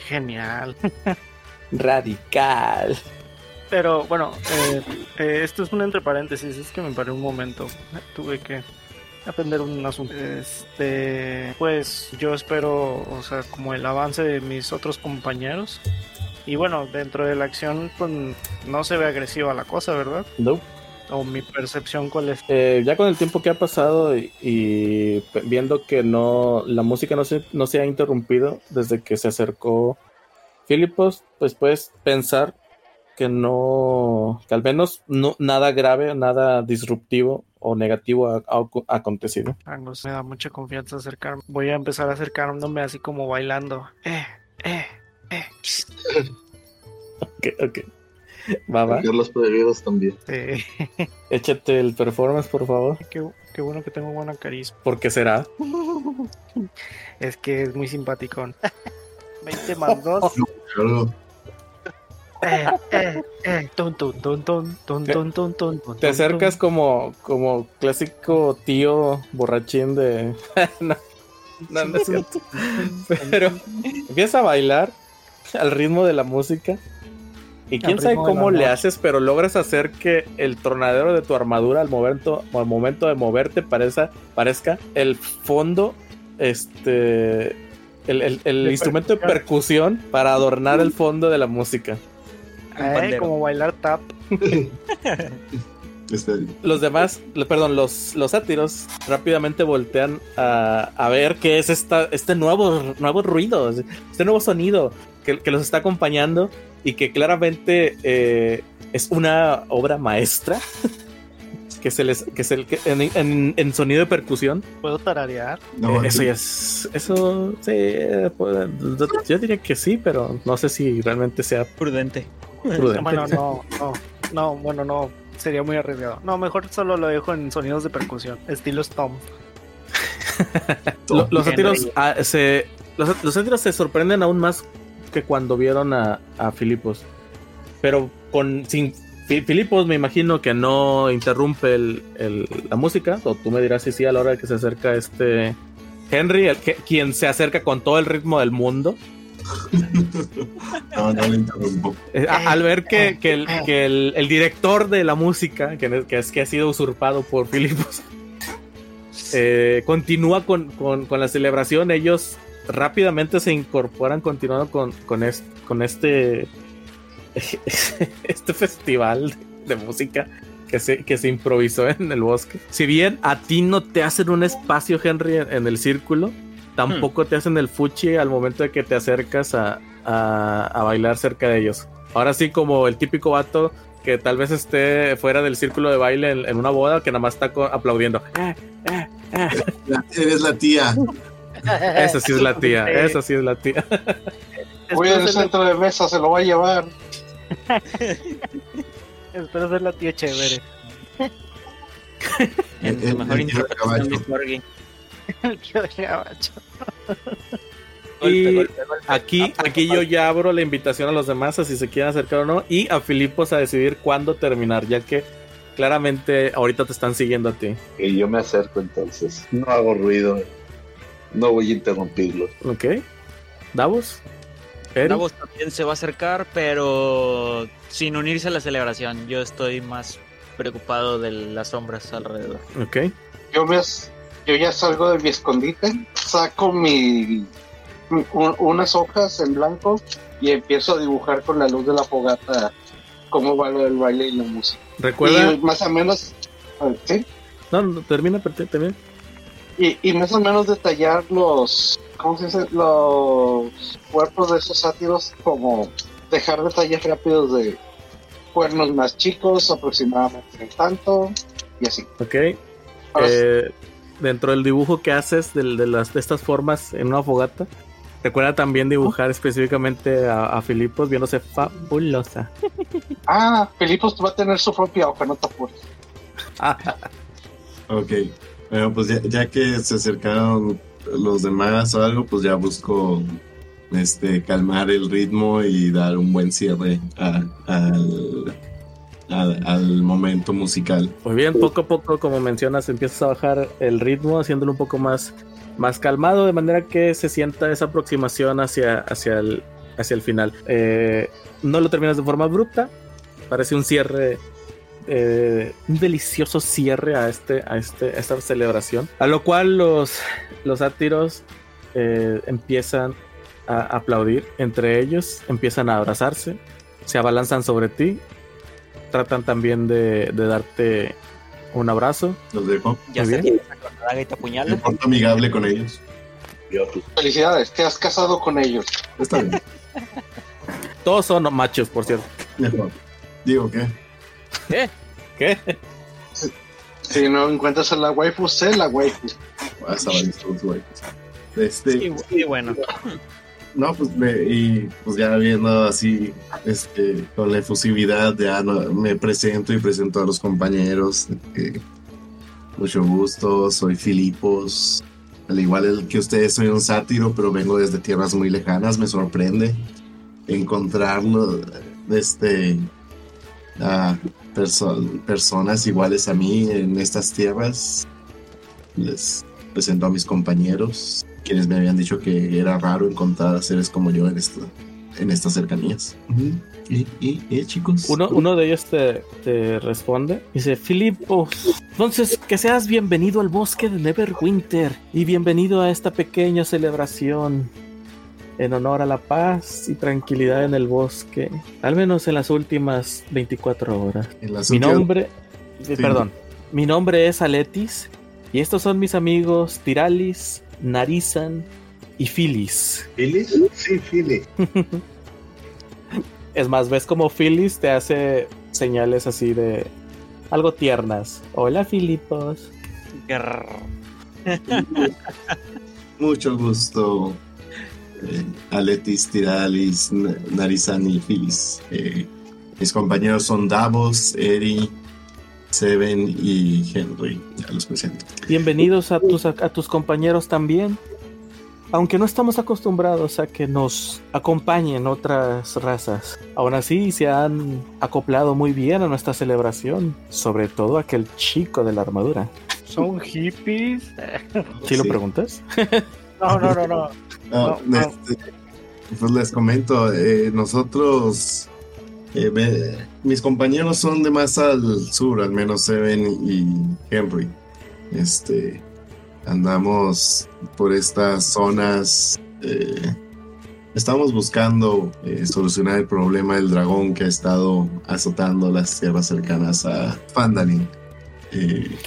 genial. Radical. Pero bueno, eh, eh, esto es un entre paréntesis, es que me paré un momento. Tuve que aprender un asunto. Este, pues yo espero, o sea, como el avance de mis otros compañeros. Y bueno, dentro de la acción, pues no se ve agresiva la cosa, ¿verdad? Nope. O mi percepción cuál es. Eh, ya con el tiempo que ha pasado y, y viendo que no la música no se, no se ha interrumpido desde que se acercó Filipos, pues puedes pensar que no, que al menos no, nada grave, nada disruptivo o negativo ha, ha acontecido. Angus, me da mucha confianza acercarme. Voy a empezar acercándome así como bailando. Eh, eh, eh. Ok, ok. Va, va. Los prohibidos también. Sí. Échate el performance, por favor. Qué, qué bueno que tengo buena carisma. ¿Por qué será? Es que es muy simpaticón. 20 más 2. Te acercas como, como clásico tío borrachín de... no, no, no es cierto. Pero empiezas a bailar al ritmo de la música. Y quién sabe cómo le haces, pero logras hacer que el tronadero de tu armadura al momento, al momento de moverte parezca, parezca el fondo, este, el, el- instrumento de percusión para adornar el fondo de la música. Eh, como bailar tap. este, Los demás, perdón, los, los sátiros rápidamente voltean a, a ver qué es esta, este nuevo, nuevo ruido, este nuevo sonido que, que los está acompañando y que claramente eh, es una obra maestra que se les que se que en, en- en sonido de percusión. ¿Puedo tararear? no, Eh, eso ya es. Eso sí, eh, pues, yo diría que sí, pero no sé si realmente sea Prudente. Prudente. Bueno, no, no. No, bueno, no. Sería muy arriesgado. No, mejor solo lo dejo en sonidos de percusión. Estilo Stomp. Lo- los sátiros ah, se los, los se sorprenden aún más que cuando vieron a, a Filipos pero con sin Fi- Filipos me imagino que no interrumpe el- el- la música o tú me dirás si sí a la hora de que se acerca este Henry el que, quien se acerca con todo el ritmo del mundo no, no le interrumpo. Eh, al ver que, que el, que el- el director de la música que, que es que ha sido usurpado por Filipos eh, continúa con, con- con la celebración ellos rápidamente se incorporan continuando con, con, es- con este este festival de, de música que se, que se improvisó en el bosque. Si bien a ti no te hacen un espacio, Henry, en, en el círculo, tampoco te hacen el fuchi al momento de que te acercas a, a- a bailar cerca de ellos. Ahora sí, como el típico vato que tal vez esté fuera del círculo de baile en, en una boda que nada más está co- aplaudiendo. Eh, eh, eh. La- eres la tía. Esa sí es la tía, esa sí es la tía. Voy Espero al ser, la, centro de mesa, se lo va a llevar. espero ser la tía chévere. En El- tu mejor el interpretación de caballo. El tío de gabacho. Y Golpe, golpe, golpe. aquí, aquí yo ya abro la invitación a los demás a si se quieren acercar o no y a Filipos a decidir cuándo terminar, ya que claramente ahorita te están siguiendo a ti. Y yo me acerco entonces. No hago ruido. No voy a interrumpirlo. ¿Ok? ¿Davos? ¿Eri? Davos también se va a acercar, pero sin unirse a la celebración. Yo estoy más preocupado de las sombras alrededor. Ok. Yo me, yo ya salgo de mi escondite, saco mi un- unas hojas en blanco y empiezo a dibujar con la luz de la fogata cómo va lo del baile y la música. Recuerda. Y más o menos, ¿sí? No, no, termina, termina. Y, y más o menos detallar los, ¿cómo se dice? Los cuerpos de esos sátiros, como dejar detalles rápidos de cuernos más chicos, aproximadamente en tanto, y así. Ok. Eh, dentro del dibujo que haces del- de, las, de estas formas en una fogata, recuerda también dibujar específicamente a, a Filipos viéndose fabulosa. Ah, Filipos va a tener su propia hoja, no te apures. Ok. Bueno, pues ya, ya que se acercaron los demás o algo, pues ya busco este calmar el ritmo y dar un buen cierre a- al, al, al momento musical. Muy bien, poco a poco, como mencionas, empiezas a bajar el ritmo, haciéndolo un poco más, más calmado, de manera que se sienta esa aproximación hacia, hacia, el, hacia el final. Eh, no lo terminas de forma abrupta, parece un cierre, eh, un delicioso cierre a, este, a, este, a esta celebración, a lo cual los, los sátiros eh, empiezan a aplaudir entre ellos, empiezan a abrazarse, se abalanzan sobre ti tratan también de, de darte un abrazo. Los dejo. Ya se bien. tiene saca la daga y te Me apuñala. porto amigable con ellos. Felicidades, te has casado con ellos. Está bien. Todos son machos, por cierto. Digo que. ¿Qué? ¿Qué? Si no encuentras a la waifu, sé la waifu. Varios todos, güey. Este. Sí, sí, bueno. No, pues me, y pues ya viendo así, este, con la efusividad, ya no- me presento y presento a los compañeros. eh, mucho gusto, soy Filipos. Al igual que ustedes, soy un sátiro, pero vengo desde tierras muy lejanas. Me sorprende encontrarlo, este, personas iguales a mí en estas tierras. Les presento a mis compañeros quienes me habían dicho que era raro encontrar a seres como yo en, esto, en estas cercanías. Y, y, y, chicos. Uno, uno de ellos te, te responde. Dice, Filipos, entonces que seas bienvenido al bosque de Neverwinter y bienvenido a esta pequeña celebración en honor a la paz y tranquilidad en el bosque, al menos en las últimas 24 horas. En las Mi últimas- nombre, eh, perdón, mi nombre es Aletis y estos son mis amigos Tiralis, Narizan y Filis. ¿Phyllis? Sí, Philly. Es más, ves como Phyllis te hace señales así de algo tiernas. Hola, Filipos. Mucho gusto. Eh, Aletis, Tiralis, Narizan y Phyllis. Eh, mis compañeros son Davos, Eri, Seven y Henry. Ya los presento. Bienvenidos a tus, a, tus compañeros también. Aunque no estamos acostumbrados a que nos acompañen otras razas, aún así se han acoplado muy bien a nuestra celebración, sobre todo aquel chico de la armadura. ¿Son hippies? ¿Sí, lo Sí. preguntas? No, no, no, no. No, No, no. este, pues les comento, eh, nosotros, eh, mis compañeros son de más al sur, al menos Seven y Henry. Este, andamos por estas zonas, eh, estamos buscando eh, solucionar el problema del dragón que ha estado azotando las tierras cercanas a Fandalin. Eh,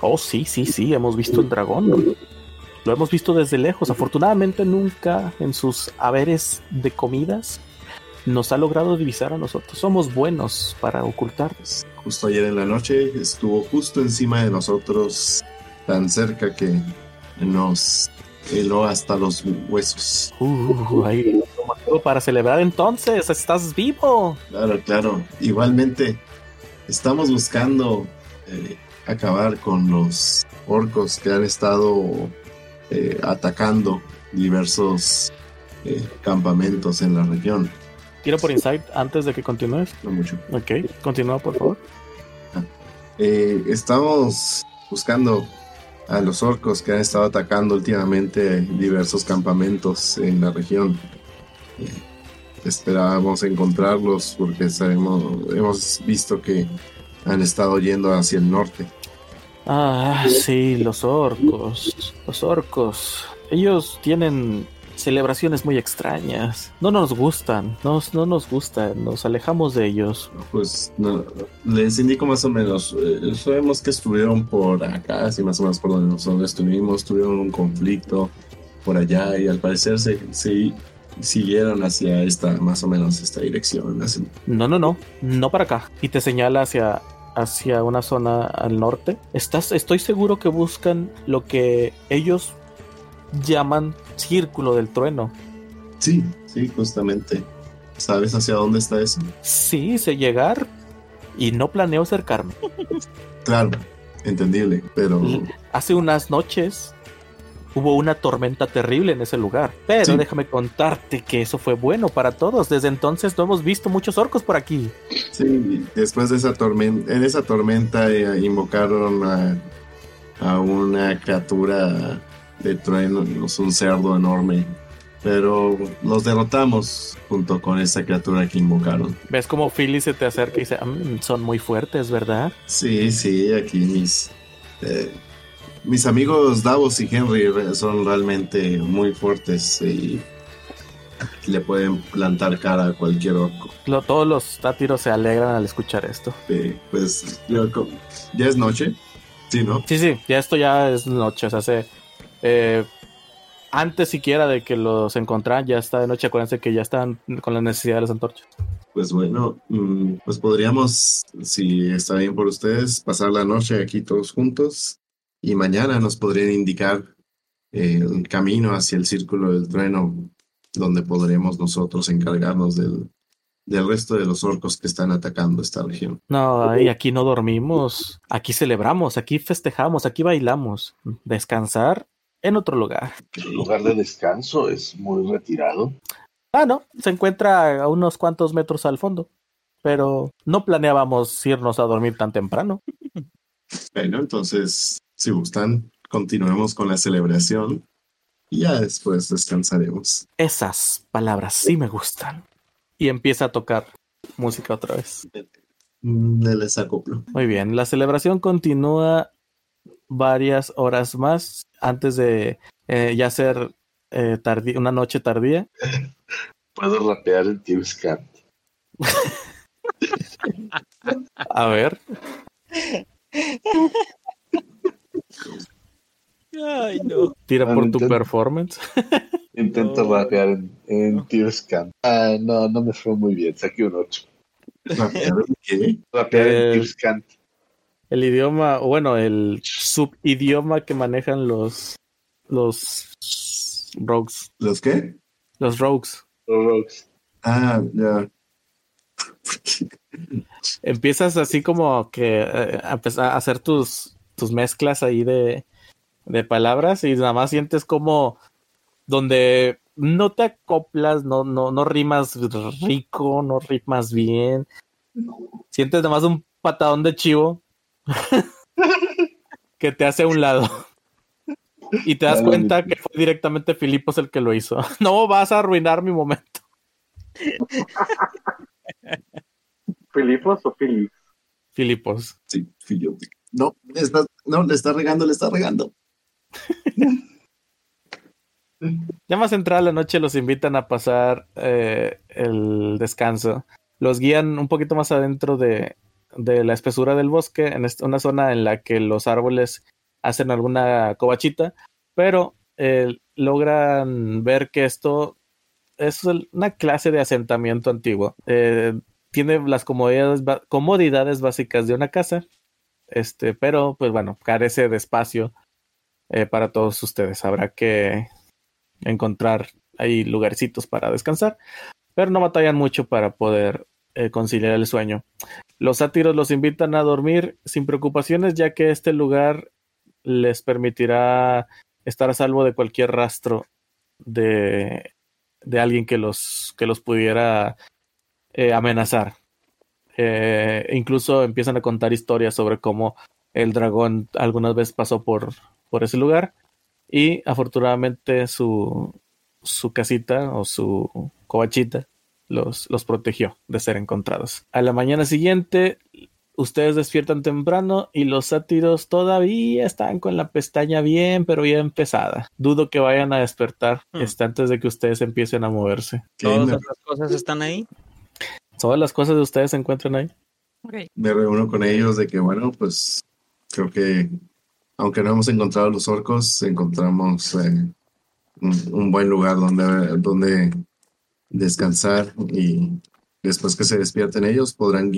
Oh, sí, sí, sí, hemos visto el dragón. Lo hemos visto desde lejos. Afortunadamente nunca en sus haberes de comidas nos ha logrado divisar a nosotros. Somos buenos para ocultarnos. justo ayer en la noche estuvo justo encima de nosotros, tan cerca que nos heló hasta los huesos. Uh, ahí para celebrar entonces. Estás vivo. Claro, claro. Igualmente, estamos buscando eh, acabar con los orcos que han estado eh, atacando diversos eh, campamentos en la región. Tiro por insight antes de que continúes. No mucho. Ok, continúa por favor. Eh, estamos buscando a los orcos que han estado atacando últimamente diversos campamentos en la región. Eh, esperábamos encontrarlos porque sabemos, hemos visto que han estado yendo hacia el norte. Ah, sí, los orcos. Los orcos. Ellos tienen celebraciones muy extrañas. No nos gustan, no, no nos gustan, nos alejamos de ellos. Pues no, les indico más o menos. eh, sabemos que estuvieron por acá, así más o menos por donde nosotros estuvimos, tuvieron un conflicto por allá y al parecer se, se siguieron hacia esta, más o menos esta dirección. así. No, no, no, no para acá. Y te señala hacia, hacia una zona al norte. Estás, estoy seguro que buscan lo que ellos llaman Círculo del Trueno. Sí, sí, justamente. ¿Sabes hacia dónde está eso? Sí, sé llegar y no planeo acercarme. Claro, entendible, pero Hace unas noches hubo una tormenta terrible en ese lugar. Pero Sí. déjame contarte que eso fue bueno para todos. Desde entonces no hemos visto muchos orcos por aquí. sí, después de esa tormenta, en esa tormenta eh, invocaron a, a una criatura de un cerdo enorme, pero los derrotamos junto con esa criatura que invocaron. ¿Ves como Philly se te acerca y dice, "Mm, son muy fuertes, ¿verdad? Sí, sí, aquí mis eh, mis amigos Davos y Henry son realmente muy fuertes y le pueden plantar cara a cualquier orco. Lo- todos los sátiros se alegran al escuchar esto. Eh, pues yo ya es noche, sí, ¿no? Sí, sí, ya esto ya es noche, o sea, se, eh, antes siquiera de que los encontraran, ya está de noche, acuérdense que ya están con la necesidad de las antorchas. Pues bueno, mm, pues podríamos, si está bien por ustedes, pasar la noche aquí todos juntos y mañana nos podrían indicar eh, el camino hacia el círculo del trueno, donde podremos nosotros encargarnos del, del resto de los orcos que están atacando esta región. No, ay, aquí no dormimos, aquí celebramos, aquí festejamos, aquí bailamos. Descansar en otro lugar. El lugar de descanso es muy retirado. Ah, no, se encuentra a unos cuantos metros al fondo, pero no planeábamos irnos a dormir tan temprano. Bueno, entonces, si gustan, continuemos con la celebración y ya después descansaremos. Esas palabras sí me gustan. Y empieza a tocar música otra vez. Mm, Les acoplo. Muy bien, la celebración continúa varias horas más antes de eh, ya ser eh, tardí- una noche tardía. Puedo rapear en Tears Cat. A ver, Ay, no. tira por tu performance. Intento No. rapear en, en Tears Cat. Ah, no, no me fue muy bien. Saqué un 8. ¿Rapear qué? Rapear Eh, en Tears Cat. El idioma, o bueno, el subidioma que manejan los los rogues, ¿Los qué? los rogues. Los Rogues. Ah, ya. Empiezas así como que eh, a empezar a hacer tus tus mezclas ahí de de palabras y nada más sientes como donde no te acoplas, no, no, no rimas rico, no rimas bien. Sientes nada más un patadón de chivo que te hace a un lado. Y te das Dale. cuenta que fue directamente Filipos el que lo hizo. No vas a arruinar mi momento. ¿Filipos o Filip? Filipos. Sí, filio. No, le está, no, le está regando, le está regando. Ya más entrada la noche los invitan a pasar eh, el descanso. Los guían un poquito más adentro de, de la espesura del bosque, en una zona en la que los árboles hacen alguna covachita, pero eh, logran ver que esto es una clase de asentamiento antiguo. Eh, tiene las comodidades, comodidades básicas de una casa, este, pero pues bueno, carece de espacio eh, para todos ustedes. Habrá que encontrar ahí lugarcitos para descansar, pero no batallan mucho para poder eh, conciliar el sueño. Los sátiros los invitan a dormir sin preocupaciones, ya que este lugar les permitirá estar a salvo de cualquier rastro de, de alguien que los, que los pudiera eh, amenazar. Eh, incluso empiezan a contar historias sobre cómo el dragón algunas veces pasó por, por ese lugar y afortunadamente su, su casita o su covachita los, los protegió de ser encontrados. A la mañana siguiente ustedes despiertan temprano y los sátiros todavía están con la pestaña bien, pero bien pesada. Dudo que vayan a despertar Hmm. este, antes de que ustedes empiecen a moverse. Todas me, las cosas están ahí. Todas las cosas de ustedes se encuentran ahí. me reúno con ellos de que, bueno, pues creo que aunque no hemos encontrado los orcos, encontramos eh, un, un buen lugar donde, donde descansar y después que se despierten ellos podrán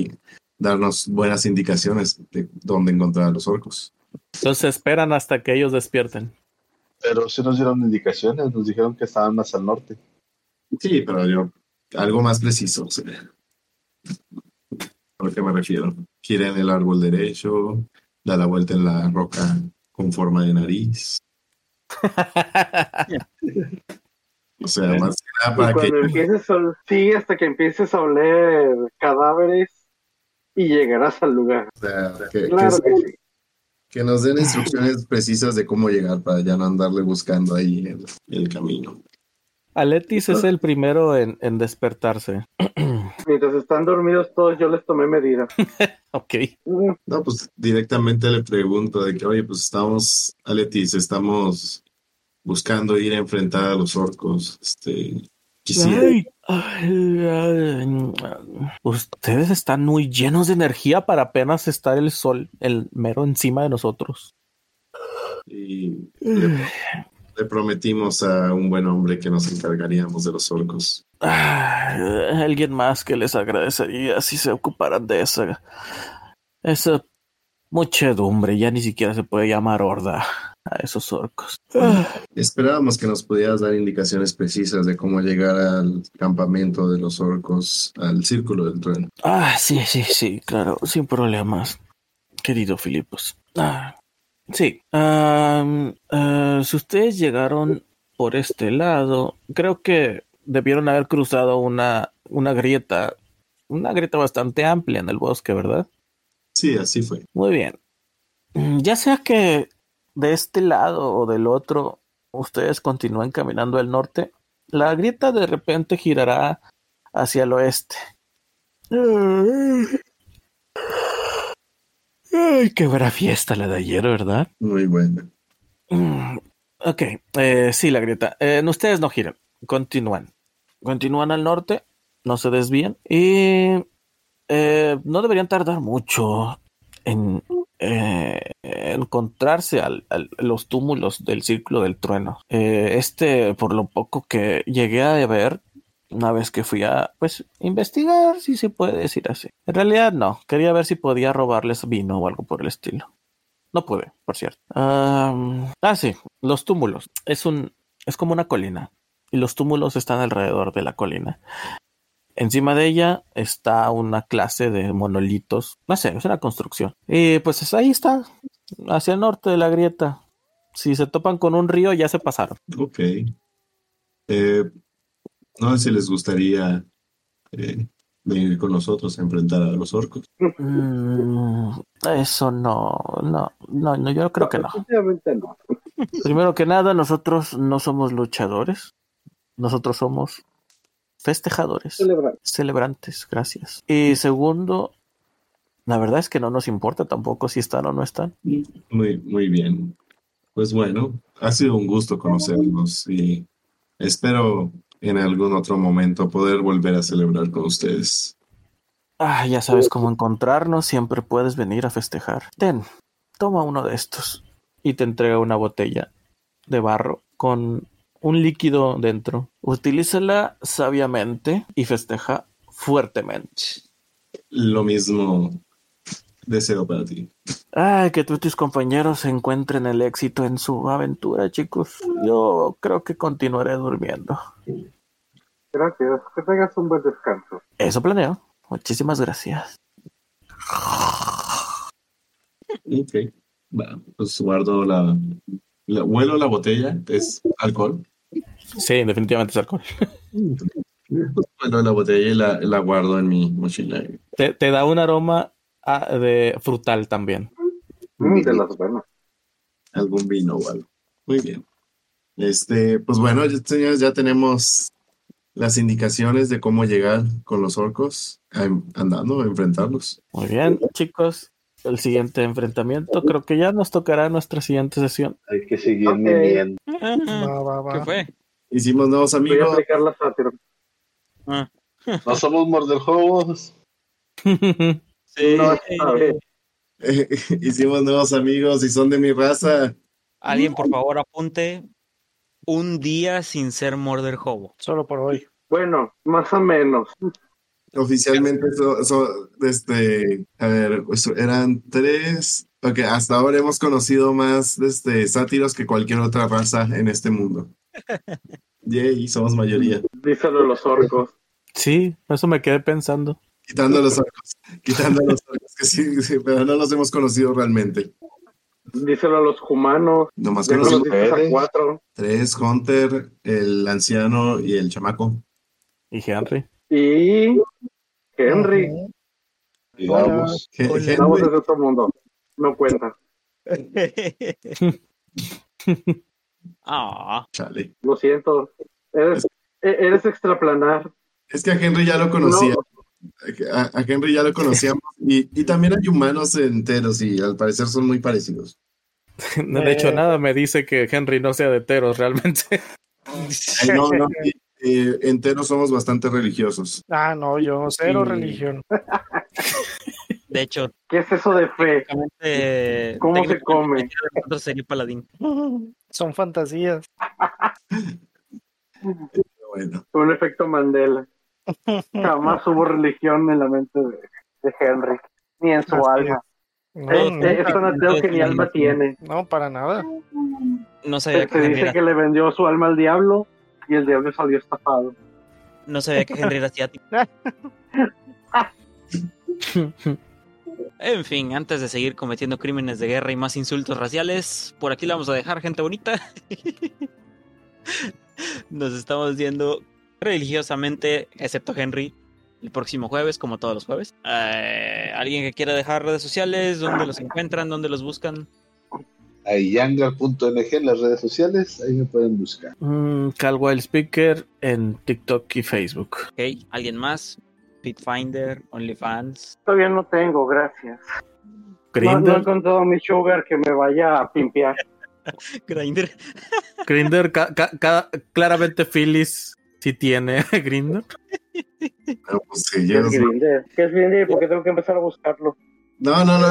darnos buenas indicaciones de dónde encontrar a los orcos. Entonces esperan hasta que ellos despierten. Pero sí nos dieron indicaciones, nos dijeron que estaban más al norte. Sí, pero yo, algo más preciso. o sea, ¿A lo que me refiero? Gira en el árbol derecho, da la vuelta en la roca con forma de nariz. O sea, más que nada Y para que... cuando empieces a sí, hasta que empieces a oler cadáveres y llegarás al lugar. o sea, que- que- Claro que sí. que nos den instrucciones precisas de cómo llegar para ya no andarle buscando ahí el, el camino. Aletis es el primero en, en despertarse. Mientras están dormidos todos, yo les tomé medida. Ok. No, pues directamente le pregunto de que, oye, pues estamos, Aletis, estamos buscando ir a enfrentar a los orcos. Este, quisiera, Ay, ay, ay, ustedes están muy llenos de energía para apenas estar el sol, el mero encima de nosotros. y le, le prometimos a un buen hombre que nos encargaríamos de los orcos. Alguien más que les agradecería si se ocuparan de esa, esa muchedumbre. Ya ni siquiera se puede llamar horda a esos orcos. Ah, Esperábamos que nos pudieras dar indicaciones precisas de cómo llegar al campamento de los orcos, al círculo del trueno. Ah, sí, sí, sí, claro, sin problemas, querido Filipos. Ah, sí, ah, si ustedes llegaron por este lado, creo que debieron haber cruzado una, una grieta, una grieta bastante amplia en el bosque, ¿verdad? Sí, así fue. Muy bien. Mm, Ya sea que de este lado o del otro ustedes continúen caminando al norte, la grieta de repente girará hacia el oeste. Ay, qué buena fiesta la de ayer, ¿verdad? Muy bueno. Mm, Ok, eh, sí, la grieta. Eh, ustedes no giran, continúan. Continúan al norte, no se desvían y eh, no deberían tardar mucho en eh, encontrarse al- los túmulos del círculo del trueno. Eh, este, por lo poco que llegué a ver, una vez que fui a, pues, investigar, si se puede decir así. En realidad no, quería ver si podía robarles vino o algo por el estilo. No pude, por cierto. Ah, sí, los túmulos. Es un, es como una colina y los túmulos están alrededor de la colina. Encima de ella está una clase de monolitos. No sé, es una construcción. Y pues ahí está, hacia el norte de la grieta. Si se topan con un río, ya se pasaron. Ok. Eh, no sé si les gustaría eh, venir con nosotros a enfrentar a los orcos. Mm, eso no, no, no, no, yo creo que no. No. Primero que nada, nosotros no somos luchadores. Nosotros somos festejadores. Celebrar. Celebrantes, gracias. Y segundo, la verdad es que no nos importa tampoco si están o no están. Muy, muy bien. Pues bueno, ha sido un gusto conocerlos y espero en algún otro momento poder volver a celebrar con ustedes. Ah, ya sabes cómo encontrarnos, siempre puedes venir a festejar. Ten, toma uno de estos. Y te entrega una botella de barro con un líquido dentro. Utilízala sabiamente y festeja fuertemente. Lo mismo deseo para ti. Ay, que tú y tus compañeros encuentren el éxito en su aventura, chicos. Yo creo que continuaré durmiendo. Gracias. Que tengas un buen descanso. Eso planeo. Muchísimas gracias. Ok. Va, pues guardo la, la... Huelo la botella, es alcohol. Sí, definitivamente es alcohol. Huelo la botella y la, la guardo en mi mochila. Te, te da un aroma ah, de frutal también. Mm, de las buenas. algún vino o algo. Muy bien. Este, pues bueno, ya- señores, ya tenemos las indicaciones de cómo llegar con los orcos a- andando a enfrentarlos. Muy bien, chicos. El siguiente enfrentamiento creo que ya nos tocará nuestra siguiente sesión. Hay que seguir Ok. mimiendo. Va, va, va. ¿Qué fue? Hicimos nuevos Voy a amigos. aplicar la sátira. Ah, No somos mordeljuegos. sí. No. Hicimos nuevos amigos y son de mi raza. Alguien, por favor, apunte un día sin ser Murder Hobo. Solo por hoy. Bueno, más o menos. Oficialmente so- so- este, a ver, pues, eran tres. Ok, hasta ahora hemos conocido más este, sátiros que cualquier otra raza en este mundo. Yay, somos mayoría. Díselo a los orcos. Sí, eso me quedé pensando. Quitando los orcos, quitando los orcos, que sí, sí, pero no los hemos conocido realmente. Díselo a los humanos. Nomás conocimos a cuatro. tres, Hunter, el anciano y el chamaco. Y Henry. Y Henry. Hola. Vamos Henry, desde otro mundo. No cuenta. Ah, chale. Lo siento. Eres, e- eres extraplanar. Es que a Henry ya lo conocía. A, a Henry ya lo conocíamos. Y, y también hay humanos enteros y al parecer son muy parecidos. De hecho, Eh. nada me dice que Henry no sea de Teros realmente. Ay, no, no, eh, enteros somos bastante religiosos. Ah, no, yo cero Sí. religión. de hecho, ¿Qué es eso de fe? ¿Cómo se come? nosotros sería paladín. Son fantasías. Bueno, Un efecto Mandela. Jamás hubo religión en la mente de, de Henry. Ni en su Así alma. No, Eh, no, eh, es un ateo que ni alma tiene. no, para nada. No sabía Se, que se dice que le vendió su alma al diablo y el diablo salió estafado. no sabía que Henry era asiático. En fin, antes de seguir cometiendo crímenes de guerra y más insultos raciales, por aquí la vamos a dejar, gente bonita. Nos estamos viendo religiosamente, excepto Henry, el próximo jueves, como todos los jueves. Eh, ¿Alguien que quiera dejar redes sociales? ¿Dónde los encuentran? ¿Dónde los buscan? Hay yangar.ng en las redes sociales. Ahí me pueden buscar. Mm, Cal Wild Speaker en TikTok y Facebook. Ok, ¿alguien más? Pitfinder, OnlyFans. Todavía no tengo, gracias. No, no he Grinder, encontrado mi sugar que me vaya a pimpear. Grindr. Grinder, ca- ca- ca- claramente Phyllis sí tiene Grinder. pero pues sí, ¿Qué es no. Grindr? ¿Qué es Grindr? Porque tengo que empezar a buscarlo. No, no, no.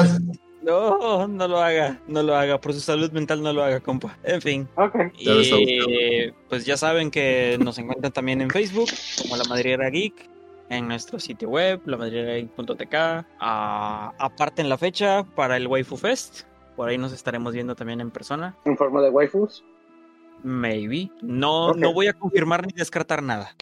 No, no lo haga, no lo haga. Por su salud mental no lo haga, compa. En fin. Ok. Ya lo está Y pues ya saben que nos encuentran también en Facebook como La Madriguera Geek, en nuestro sitio web, lamadriguerageek.tk. Ah, aparten la fecha para el Waifu Fest. Por ahí nos estaremos viendo también en persona. En forma de waifus. Maybe. No, no voy a confirmar ni descartar nada.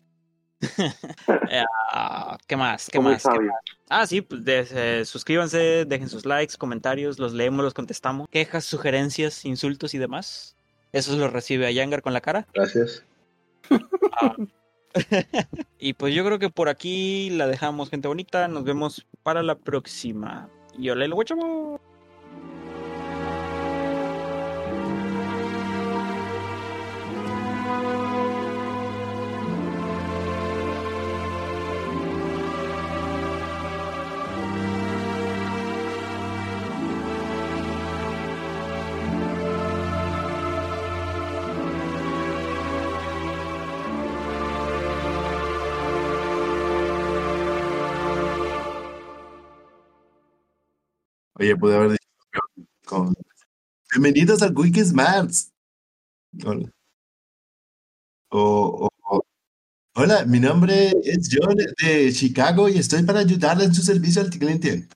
Ah, ¿Qué más? ¿Qué más? ¿Qué sabio. más? Ah, sí, pues de- eh, suscríbanse, dejen sus likes, comentarios, los leemos, los contestamos. Quejas, sugerencias, insultos y demás. Eso lo recibe a Yangar con la cara. Gracias. Y pues yo creo que por aquí la dejamos, gente bonita. Nos vemos para la próxima. Y hola, el Oye, pude haber dicho con, Bienvenidos al Quick Smarts. Hola. O- Hola, mi nombre es John de Chicago y estoy para ayudarle en su servicio al cliente.